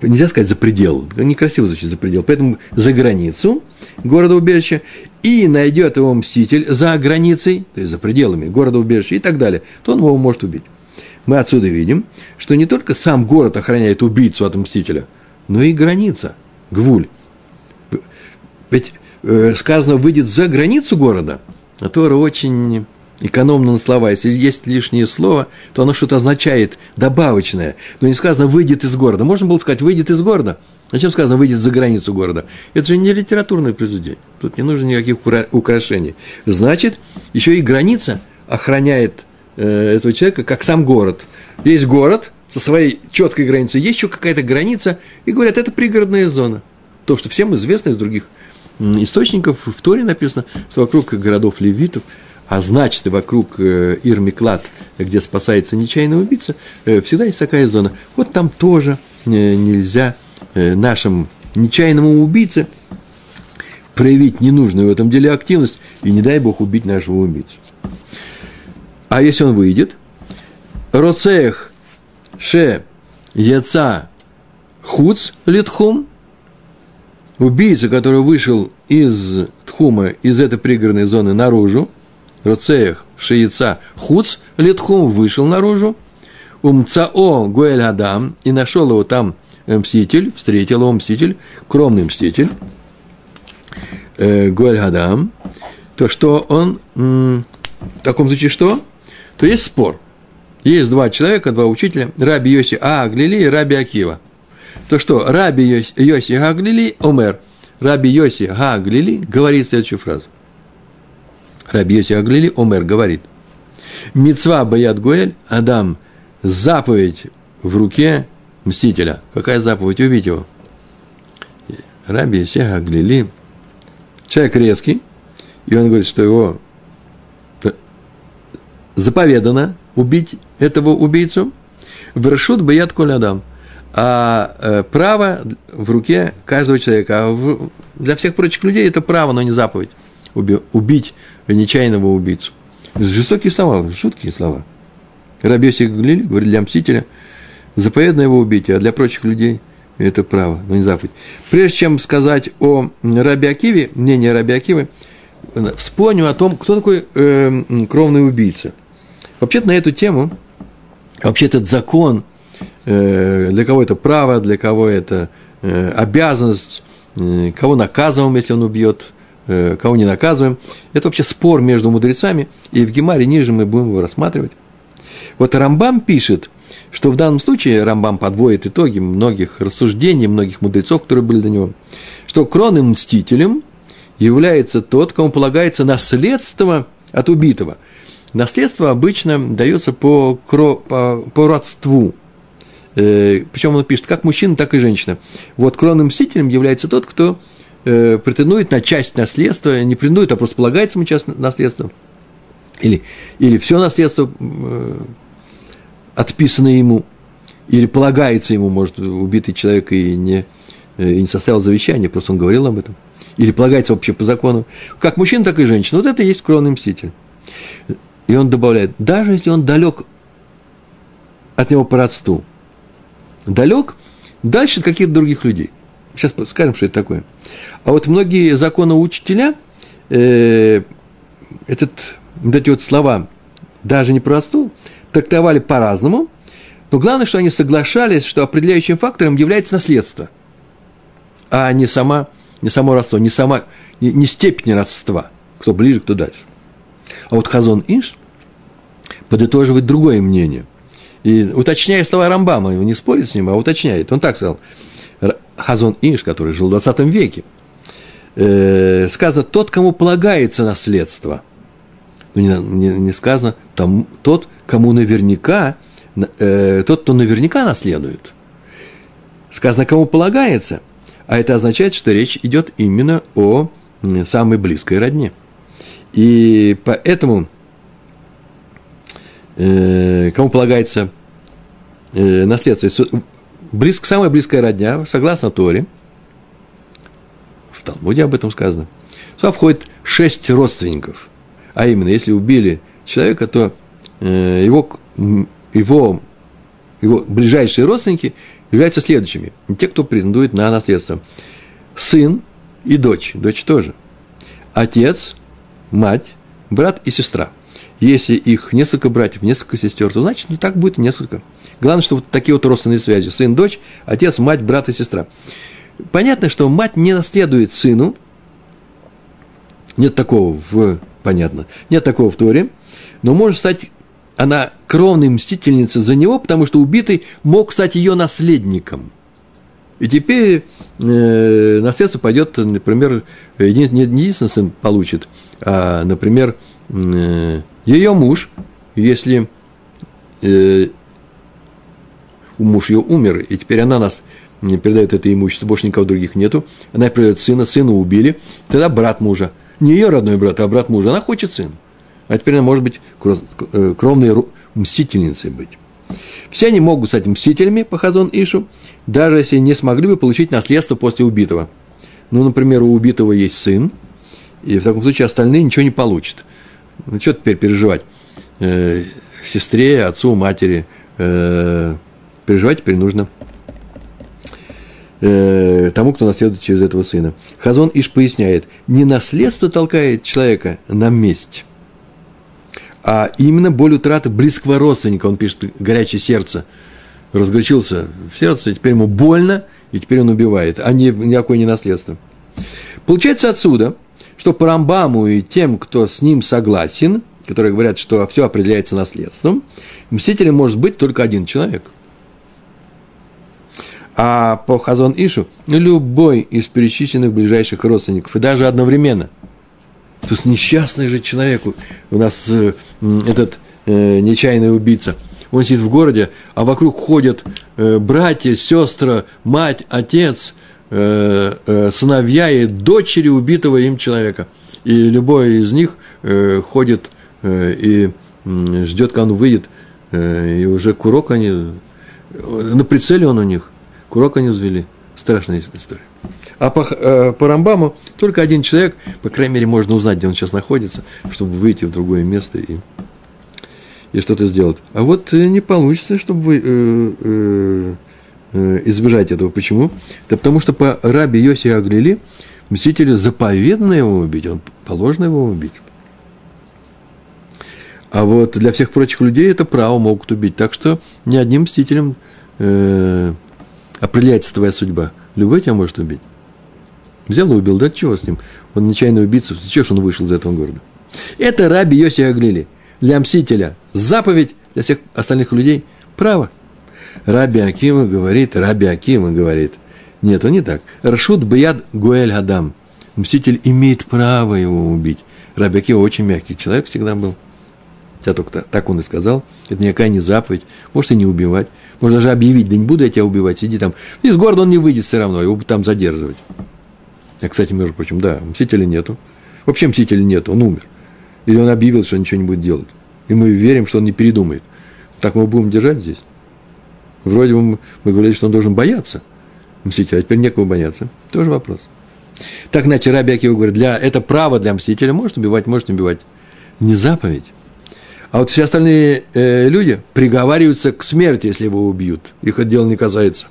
Speaker 1: нельзя сказать за предел, некрасиво звучит за предел, поэтому за границу города убежища, и найдет его мститель за границей, то есть за пределами города убежища и так далее, то он его может убить. Мы отсюда видим, что не только сам город охраняет убийцу от мстителя, но и граница, гвуль. Ведь э, сказано, выйдет за границу города, а Тора очень экономно на слова. Если есть лишнее слово, то оно что-то означает добавочное. Но не сказано «выйдет из города». Можно было сказать «выйдет из города». Зачем сказано «выйдет за границу города»? Это же не литературное произведение. Тут не нужно никаких украшений. Значит, еще и граница охраняет э, этого человека, как сам город. Есть город со своей четкой границей, есть еще какая-то граница, и говорят, это пригородная зона. То, что всем известно из других источников, в Торе написано, что вокруг городов левитов – а значит, вокруг э, Ирмиклад, где спасается нечаянный убийца, э, всегда есть такая зона. Вот там тоже э, нельзя нашим нечаянному убийце проявить ненужную в этом деле активность и, не дай бог, убить нашего убийцу. А если он выйдет, Роцех Ше Яца Хуц Литхум, убийца, который вышел из Тхума, из этой пригородной зоны наружу, Роцеях Шеяца Хуц Литхум вышел наружу, Умцао Гуэль Адам, и нашел его там мститель, встретил его мститель, кромный мститель, э, Гуэль Адам, то что он, в таком случае что? То есть спор. Есть два человека, два учителя, Раби Йоси Аглили и Раби Акива. То что, Раби Йоси Аглили, Омер, Раби Йоси Аглили говорит следующую фразу. Йоси Аглили, Омер говорит. Мецва Баят Гуэль, Адам, заповедь в руке мстителя. Какая заповедь? Убить его. Раби Йоси Аглили, человек резкий, и он говорит, что его заповедано убить этого убийцу, вершут баят колядам, а э, право в руке каждого человека. А для всех прочих людей это право, но не заповедь. Уби, убить нечаянного убийцу. Жестокие слова, жуткие слова. Рабиоси Глили говорит для мстителя, заповедно его убить, а для прочих людей это право, но не заповедь. Прежде чем сказать о Раби Акиве, мнение Раби Акивы, вспомню о том, кто такой э, кровный убийца – Вообще-то на эту тему, вообще этот закон, э, для кого это право, для кого это э, обязанность, э, кого наказываем, если он убьет, кого не наказываем. Это вообще спор между мудрецами, и в Гемаре ниже мы будем его рассматривать. Вот Рамбам пишет, что в данном случае Рамбам подводит итоги многих рассуждений, многих мудрецов, которые были до него, что кронным мстителем является тот, кому полагается наследство от убитого – Наследство обычно дается по, по, по родству. Э, причем он пишет, как мужчина, так и женщина. Вот кровным мстителем является тот, кто э, претендует на часть наследства, не претендует, а просто полагается ему часть наследства. Или, или все наследство э, отписано ему, или полагается ему, может, убитый человек и не, и не составил завещание, просто он говорил об этом. Или полагается вообще по закону. Как мужчина, так и женщина. Вот это и есть кровный мститель. И он добавляет, даже если он далек от него по родству, далек дальше от каких-то других людей. Сейчас скажем, что это такое. А вот многие законы учителя, э, этот, вот эти вот слова, даже не по родству, трактовали по-разному, но главное, что они соглашались, что определяющим фактором является наследство, а не, сама, не само родство, не, сама, не, не степень родства, кто ближе, кто дальше. А вот Хазон Иш подытоживает другое мнение. И уточняя слова Рамбама, не спорит с ним, а уточняет. Он так сказал. Хазон Иш, который жил в 20 веке, э, сказано, тот, кому полагается наследство. Ну, не, не, не сказано, там, тот, кому наверняка, э, тот, кто наверняка наследует. Сказано, кому полагается. А это означает, что речь идет именно о самой близкой родне. И поэтому э, кому полагается э, наследство, близко, самая близкая родня, согласно Торе, в Талмуде об этом сказано, сюда входит шесть родственников. А именно, если убили человека, то э, его, его, его ближайшие родственники являются следующими. Те, кто претендует на наследство. Сын и дочь. Дочь тоже. Отец, мать, брат и сестра – если их несколько братьев, несколько сестер, то значит, ну, так будет несколько. Главное, что вот такие вот родственные связи. Сын, дочь, отец, мать, брат и сестра. Понятно, что мать не наследует сыну. Нет такого в... Понятно. Нет такого в Торе. Но может стать она кровной мстительницей за него, потому что убитый мог стать ее наследником. И теперь э, наследство пойдет, например, не, не, не единственный сын получит, а, например, э, ее муж, если э, муж ее умер, и теперь она нас передает это имущество, больше никого других нету, она передает сына, сына убили, тогда брат мужа, не ее родной брат, а брат мужа, она хочет сына. а теперь она может быть э, кровной мстительницей быть. Все они могут стать мстителями по Хазон Ишу, даже если не смогли бы получить наследство после убитого. Ну, например, у убитого есть сын, и в таком случае остальные ничего не получат. Ну, что теперь переживать? Э, сестре, отцу, матери. Э, переживать теперь нужно э, тому, кто наследует через этого сына. Хазон Иш поясняет, не наследство толкает человека на месть, а именно боль утраты близкого родственника. Он пишет, горячее сердце разгорячился в сердце, и теперь ему больно, и теперь он убивает, а не, никакое не наследство. Получается отсюда, что по Рамбаму и тем, кто с ним согласен, которые говорят, что все определяется наследством, мстителем может быть только один человек. А по Хазон Ишу любой из перечисленных ближайших родственников, и даже одновременно. То есть несчастный же человек, у нас э, этот э, нечаянный убийца, он сидит в городе, а вокруг ходят э, братья, сестры, мать, отец, э, э, сыновья и дочери убитого им человека. И любой из них э, ходит Э, и ждет, когда он выйдет, э, и уже курок они, на прицеле он у них, курок они взвели. Страшная история. А по, э, по Рамбаму только один человек, по крайней мере, можно узнать, где он сейчас находится, чтобы выйти в другое место и, и что-то сделать. А вот не получится, чтобы вы э, э, э, избежать этого. Почему? Да потому что по раби Йоси Аглили мстителю заповедно его убить, он положено его убить. А вот для всех прочих людей это право могут убить. Так что ни одним мстителем э, определяется твоя судьба. Любой тебя может убить. Взял и убил, да чего с ним? Он нечаянно убийца, ж он вышел из этого города? Это раби Йоси Аглили. Для мстителя заповедь, для всех остальных людей право. Раби Акима говорит, Раби Акима говорит, нет, он не так. Рашут Баяд Гуэль Гадам. Мститель имеет право его убить. Раби Акива очень мягкий человек всегда был. Хотя только так он и сказал. Это никакая не заповедь. Может и не убивать. Можно даже объявить, да не буду я тебя убивать, сиди там. Из города он не выйдет все равно, его там задерживать. А, кстати, между прочим, да, мстителя нету. Вообще мстителя нету, он умер. Или он объявил, что ничего не будет делать. И мы верим, что он не передумает. Так мы будем держать здесь. Вроде бы мы, говорили, что он должен бояться мстителя, а теперь некого бояться. Тоже вопрос. Так, иначе Раби Акива говорит, для, это право для мстителя, может убивать, может не убивать. Не заповедь. А вот все остальные э, люди приговариваются к смерти, если его убьют. Их это дело не касается.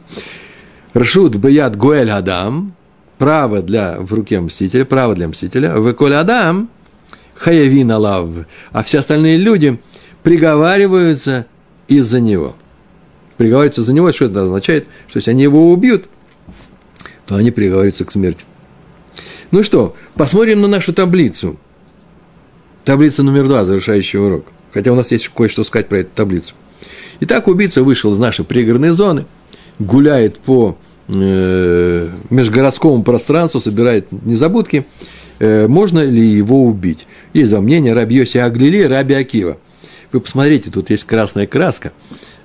Speaker 1: Рашут бьят гуэль адам, право для, в руке мстителя, право для мстителя, выколь адам, хаявин алав, а все остальные люди приговариваются из-за него. Приговариваются за него, что это означает? Что если они его убьют, то они приговариваются к смерти. Ну что, посмотрим на нашу таблицу. Таблица номер два, завершающий урок – Хотя у нас есть кое-что сказать про эту таблицу. Итак, убийца вышел из нашей пригородной зоны, гуляет по э, межгородскому пространству, собирает незабудки. Э, можно ли его убить? Есть два мнения, Раби Йоси Аглили, Раби Акива. Вы посмотрите, тут есть красная краска,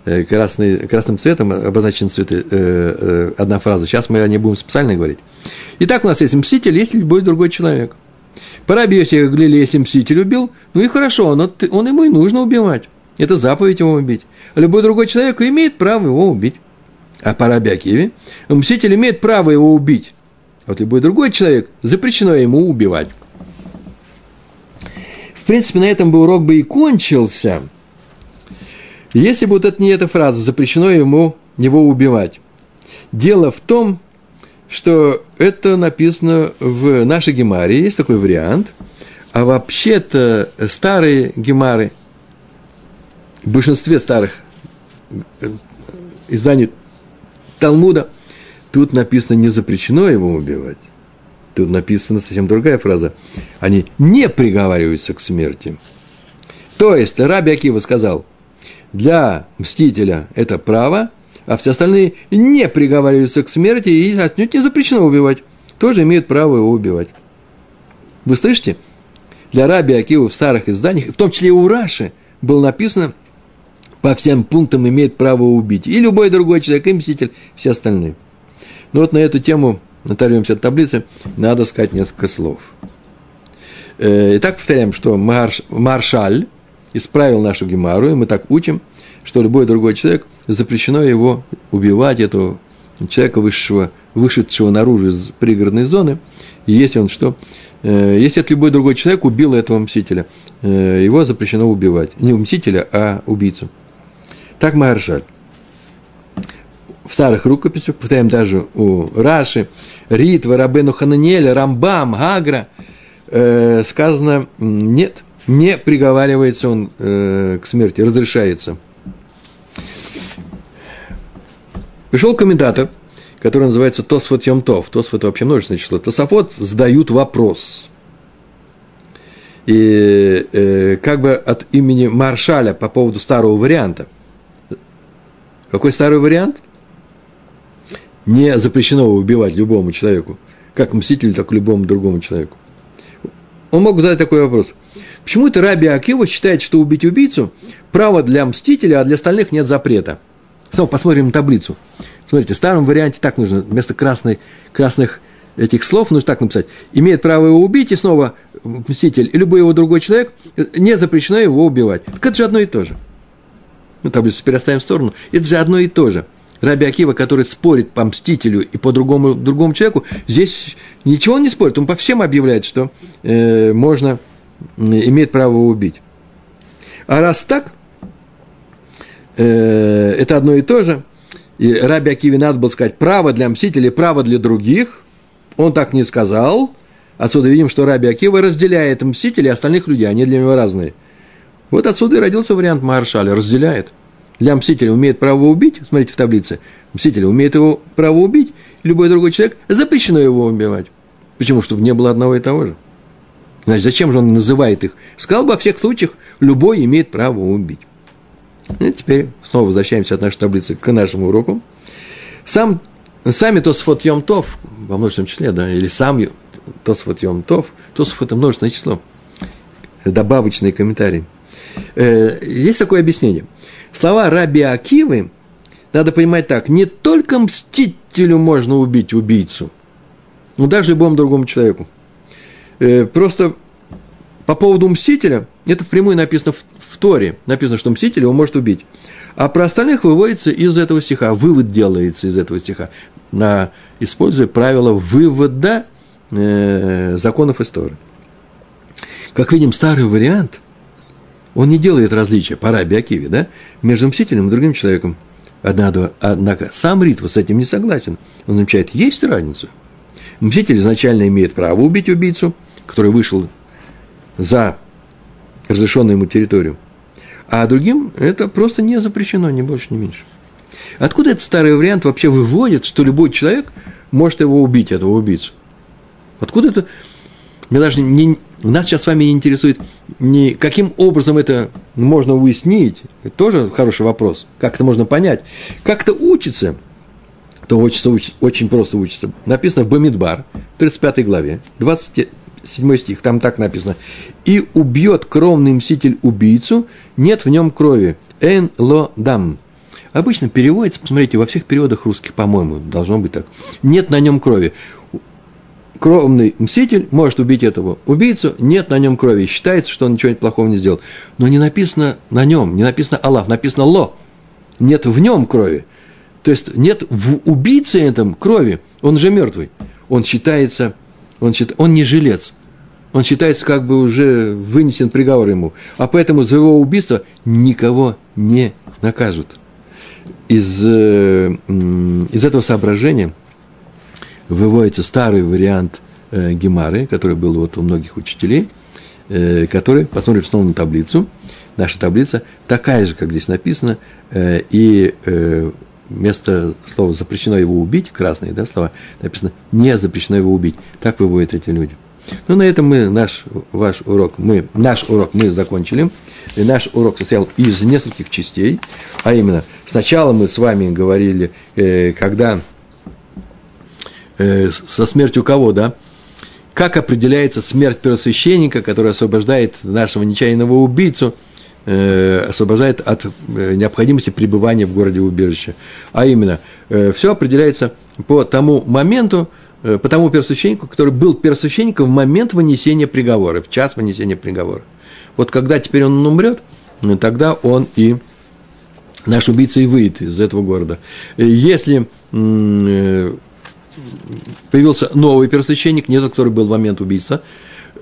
Speaker 1: э, красный, красным цветом обозначен цветы, э, э, одна фраза. Сейчас мы о ней будем специально говорить. Итак, у нас есть мститель, есть любой другой человек – по раби Йосифу Глили, если мститель убил, ну и хорошо, он, он ему и нужно убивать. Это заповедь его убить. Любой другой человек имеет право его убить. А по раби Акиве мститель имеет право его убить. А вот любой другой человек запрещено ему убивать. В принципе, на этом бы урок бы и кончился, если бы вот это не эта фраза «запрещено ему его убивать». Дело в том, что это написано в нашей гемаре, есть такой вариант, а вообще-то старые гемары, в большинстве старых э, изданий Талмуда, тут написано не запрещено его убивать. Тут написана совсем другая фраза. Они не приговариваются к смерти. То есть Раби Акива сказал, для мстителя это право, а все остальные не приговариваются к смерти и отнюдь не запрещено убивать, тоже имеют право его убивать. Вы слышите? Для Раби Акива в старых изданиях, в том числе и у Раши, было написано, по всем пунктам имеет право убить. И любой другой человек, и мститель, все остальные. Но вот на эту тему, оторвемся от таблицы, надо сказать несколько слов. Э, итак, повторяем, что марш, маршаль исправил нашу гемару, и мы так учим, что любой другой человек запрещено его убивать, этого человека высшего, вышедшего наружу из пригородной зоны, если он что, э, если это любой другой человек убил этого мстителя, э, его запрещено убивать. Не мстителя, а убийцу. Так Маharшаль. В старых рукописях, повторяем даже у Раши, Ритва, Рабену Хананиэля, Рамбам, Гагра, э, сказано, нет, не приговаривается он к смерти, разрешается. Пришел комментатор, который называется Тосфот Йомтов. Тосфот вообще множественное число. Тософот задают вопрос. И э, как бы от имени Маршаля по поводу старого варианта. Какой старый вариант? Не запрещено убивать любому человеку. Как мстителю, так и любому другому человеку. Он мог задать такой вопрос. Почему это Раби Акива считает, что убить убийцу – право для мстителя, а для остальных нет запрета? Снова посмотрим таблицу. Смотрите, в старом варианте так нужно, вместо красной, красных этих слов нужно так написать. Имеет право его убить, и снова мститель, и любой его другой человек, не запрещено его убивать. Так это же одно и то же. Ну, таблицу переставим в сторону. Это же одно и то же. Раби Акива, который спорит по мстителю и по другому, другому человеку, здесь ничего он не спорит, он по всем объявляет, что э, можно, э, имеет право его убить. А раз так, э, это одно и то же – и Раби Акиве надо было сказать право для мстителей, право для других. Он так не сказал. Отсюда видим, что Раби Акива разделяет мстителей остальных людей, они для него разные. Вот отсюда и родился вариант Маршаля, разделяет. Для мстителя умеет право убить, смотрите в таблице, мститель умеет его право убить, любой другой человек запрещено его убивать. Почему? Чтобы не было одного и того же. Значит, зачем же он называет их? Сказал бы во всех случаях, любой имеет право убить. И теперь снова возвращаемся от нашей таблицы к нашему уроку. Сам, сами Тосфот Йом Тов, во множественном числе, да, или сам Тосфот Йом Тов, Тосфот – это множественное число, добавочный комментарий. Э, есть такое объяснение. Слова Раби Акивы надо понимать так, не только мстителю можно убить убийцу, но даже любому другому человеку. Э, просто по поводу мстителя, это впрямую написано в в Торе написано, что мститель его может убить. А про остальных выводится из этого стиха, вывод делается из этого стиха, на, используя правило вывода э, законов истории. Как видим, старый вариант, он не делает различия по Раби да, между мстителем и другим человеком. Однако, однако сам Ритва с этим не согласен. Он замечает, есть разница. Мститель изначально имеет право убить убийцу, который вышел за разрешенную ему территорию а другим это просто не запрещено, ни больше, ни меньше. Откуда этот старый вариант вообще выводит, что любой человек может его убить, этого убийцу? Откуда это? Мне даже не, нас сейчас с вами не интересует, не, каким образом это можно уяснить. Это тоже хороший вопрос. Как это можно понять? Как это учится? То учится, очень просто учится. Написано в Бамидбар, 35 главе, 20, седьмой стих, там так написано. «И убьет кровный мститель убийцу, нет в нем крови. Эн ло дам». Обычно переводится, посмотрите, во всех переводах русских, по-моему, должно быть так. Нет на нем крови. Кровный мститель может убить этого убийцу, нет на нем крови. Считается, что он ничего плохого не сделал. Но не написано на нем, не написано Аллах, написано Ло. Нет в нем крови. То есть нет в убийце этом крови, он же мертвый. Он считается, он, счит, он не жилец он считается как бы уже вынесен приговор ему. А поэтому за его убийство никого не накажут. Из, э, из этого соображения выводится старый вариант э, Гемары, который был вот у многих учителей, э, который, посмотрим снова на таблицу, наша таблица такая же, как здесь написано, э, и вместо слова «запрещено его убить», красные да, слова, написано «не запрещено его убить». Так выводят эти люди. Ну, на этом мы наш, ваш урок, мы, наш урок мы закончили. И наш урок состоял из нескольких частей, а именно, сначала мы с вами говорили, э, когда э, со смертью кого, да, как определяется смерть первосвященника, который освобождает нашего нечаянного убийцу, э, освобождает от э, необходимости пребывания в городе убежище. А именно, э, все определяется по тому моменту, по тому первосвященнику, который был первосвященником в момент вынесения приговора, в час вынесения приговора. Вот когда теперь он умрет, э, тогда он и наш убийца и выйдет из этого города. Если появился новый первосвященник, не тот, который был в момент убийства,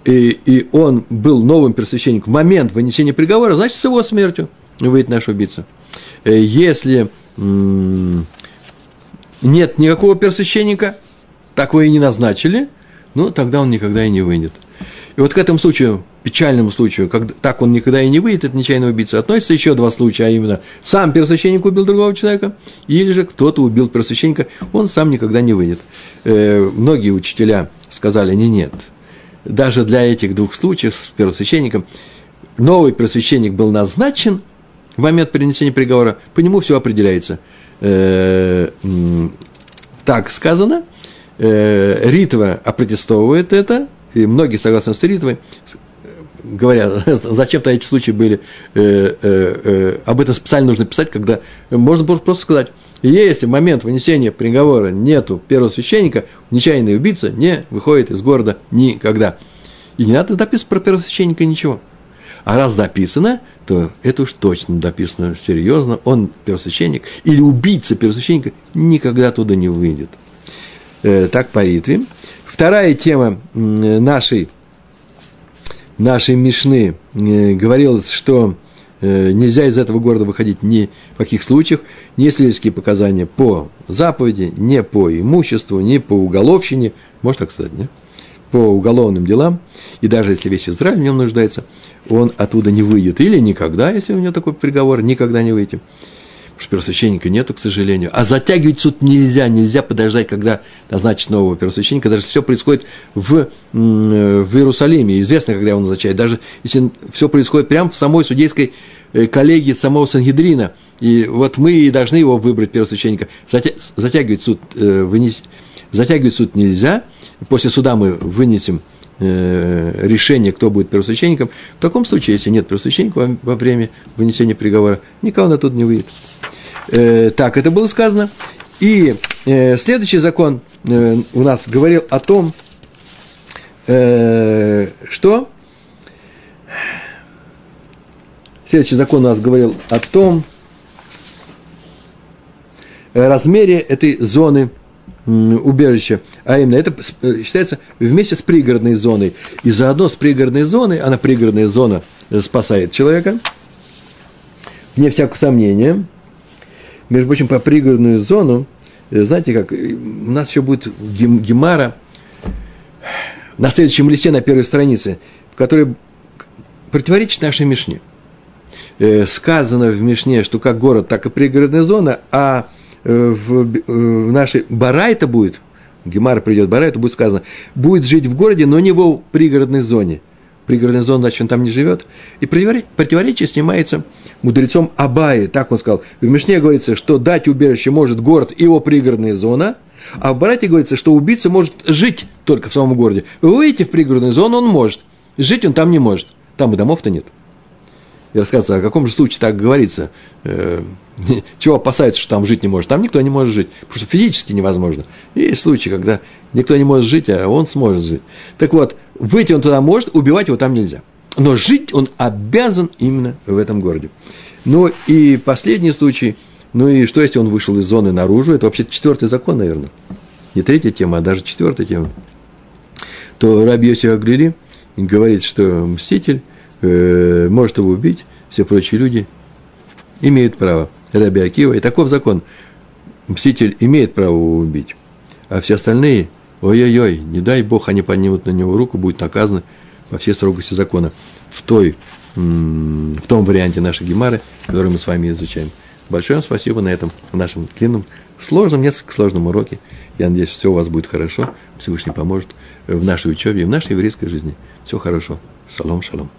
Speaker 1: и, и он был новым первосвященником в момент вынесения приговора, значит, с его смертью выйдет наш убийца. Если нет никакого первосвященника, такого и не назначили, ну, тогда он никогда и не выйдет. И вот к этому случаю, печальному случаю, как, так он никогда и не выйдет, это нечаянный убийца, относятся еще два случая, а именно сам первосвященник убил другого человека, или же кто-то убил первосвященника, он сам никогда не выйдет. Э, многие учителя сказали, не, нет, даже для этих двух случаев с первосвященником новый первосвященник был назначен в момент перенесения приговора, по нему все определяется. Э, так сказано, э, Ритва опротестовывает это, и многие согласны с Ритвой, говорят, зачем-то эти случаи были, э, э, э, об этом специально нужно писать, когда можно просто сказать, если в момент вынесения приговора нету первого священника, нечаянный убийца не выходит из города никогда. И не надо дописывать про первосвященника ничего. А раз дописано, то это уж точно дописано серьезно. Он первосвященник или убийца первосвященника никогда туда не выйдет. Э, так по ритве. Вторая тема нашей, нашей Мишны э, говорилось, что э, нельзя из этого города выходить ни в каких случаях, ни свидетельские показания по заповеди, не по имуществу, не по уголовщине, можно так сказать, не? по уголовным делам, и даже если весь Израиль в нем нуждается, он оттуда не выйдет. Или никогда, если у него такой приговор, никогда не выйти что первосвященника нету, к сожалению. А затягивать суд нельзя, нельзя подождать, когда назначат нового первосвященника. Даже все происходит в, в Иерусалиме. Известно, когда он назначает. Даже если все происходит прямо в самой судейской э, коллегии самого Сангидрина. И вот мы и должны его выбрать первосвященника. Затягивать суд, э, вынес, затягивать суд нельзя. После суда мы вынесем решение, кто будет первосвященником. В таком случае, если нет первосвященника во, время вынесения приговора, никого на тут не выйдет. Э, так, это было сказано. И э, следующий закон э, у нас говорил о том, э, что следующий закон у нас говорил о том э, размере этой зоны убежища, а именно это э, считается вместе с пригородной зоной. И заодно с пригородной зоной, она пригородная зона э, спасает человека, вне всякого сомнения, между прочим, по пригородную зону, э, знаете как, у нас еще будет гемара на следующем листе, на первой странице, в которой противоречит нашей Мишне. Сказано в Мишне, что как город, так и пригородная зона, а в, в нашей Барайта будет, Гемара придет Барайту, будет сказано, будет жить в городе, но не в пригородной зоне – пригородная зона, значит, он там не живет. И противоречие снимается мудрецом Абаи, так он сказал. В Мишне говорится, что дать убежище может город и его пригородная зона, а в Барате говорится, что убийца может жить только в самом городе. Выйти в пригородную зону он может, жить он там не может. Там и домов-то нет. Я рассказываю, о каком же случае так говорится. Э, чего опасается, что там жить не может? Там никто не может жить, потому что физически невозможно. есть случаи, когда никто не может жить, а он сможет жить. Так вот, выйти он туда может, убивать его там нельзя. Но жить он обязан именно в этом городе. Ну и последний случай, ну и что, если он вышел из зоны наружу, это вообще четвертый закон, наверное. Не третья тема, а даже четвертая тема. То Раби Йосиф Аглили говорит, что мститель э, может его убить, все прочие люди имеют право. Раби Акива, и таков закон. Мститель имеет право его убить, а все остальные, ой-ой-ой, не дай Бог, они поднимут на него руку, будет наказаны по всей строгости закона. В, той, в том варианте нашей гемары, который мы с вами изучаем. Большое вам спасибо на этом, в нашем длинном, сложном, несколько сложном уроке. Я надеюсь, все у вас будет хорошо, Всевышний поможет в нашей учебе и в нашей еврейской жизни. Всего хорошего. Шалом, шалом.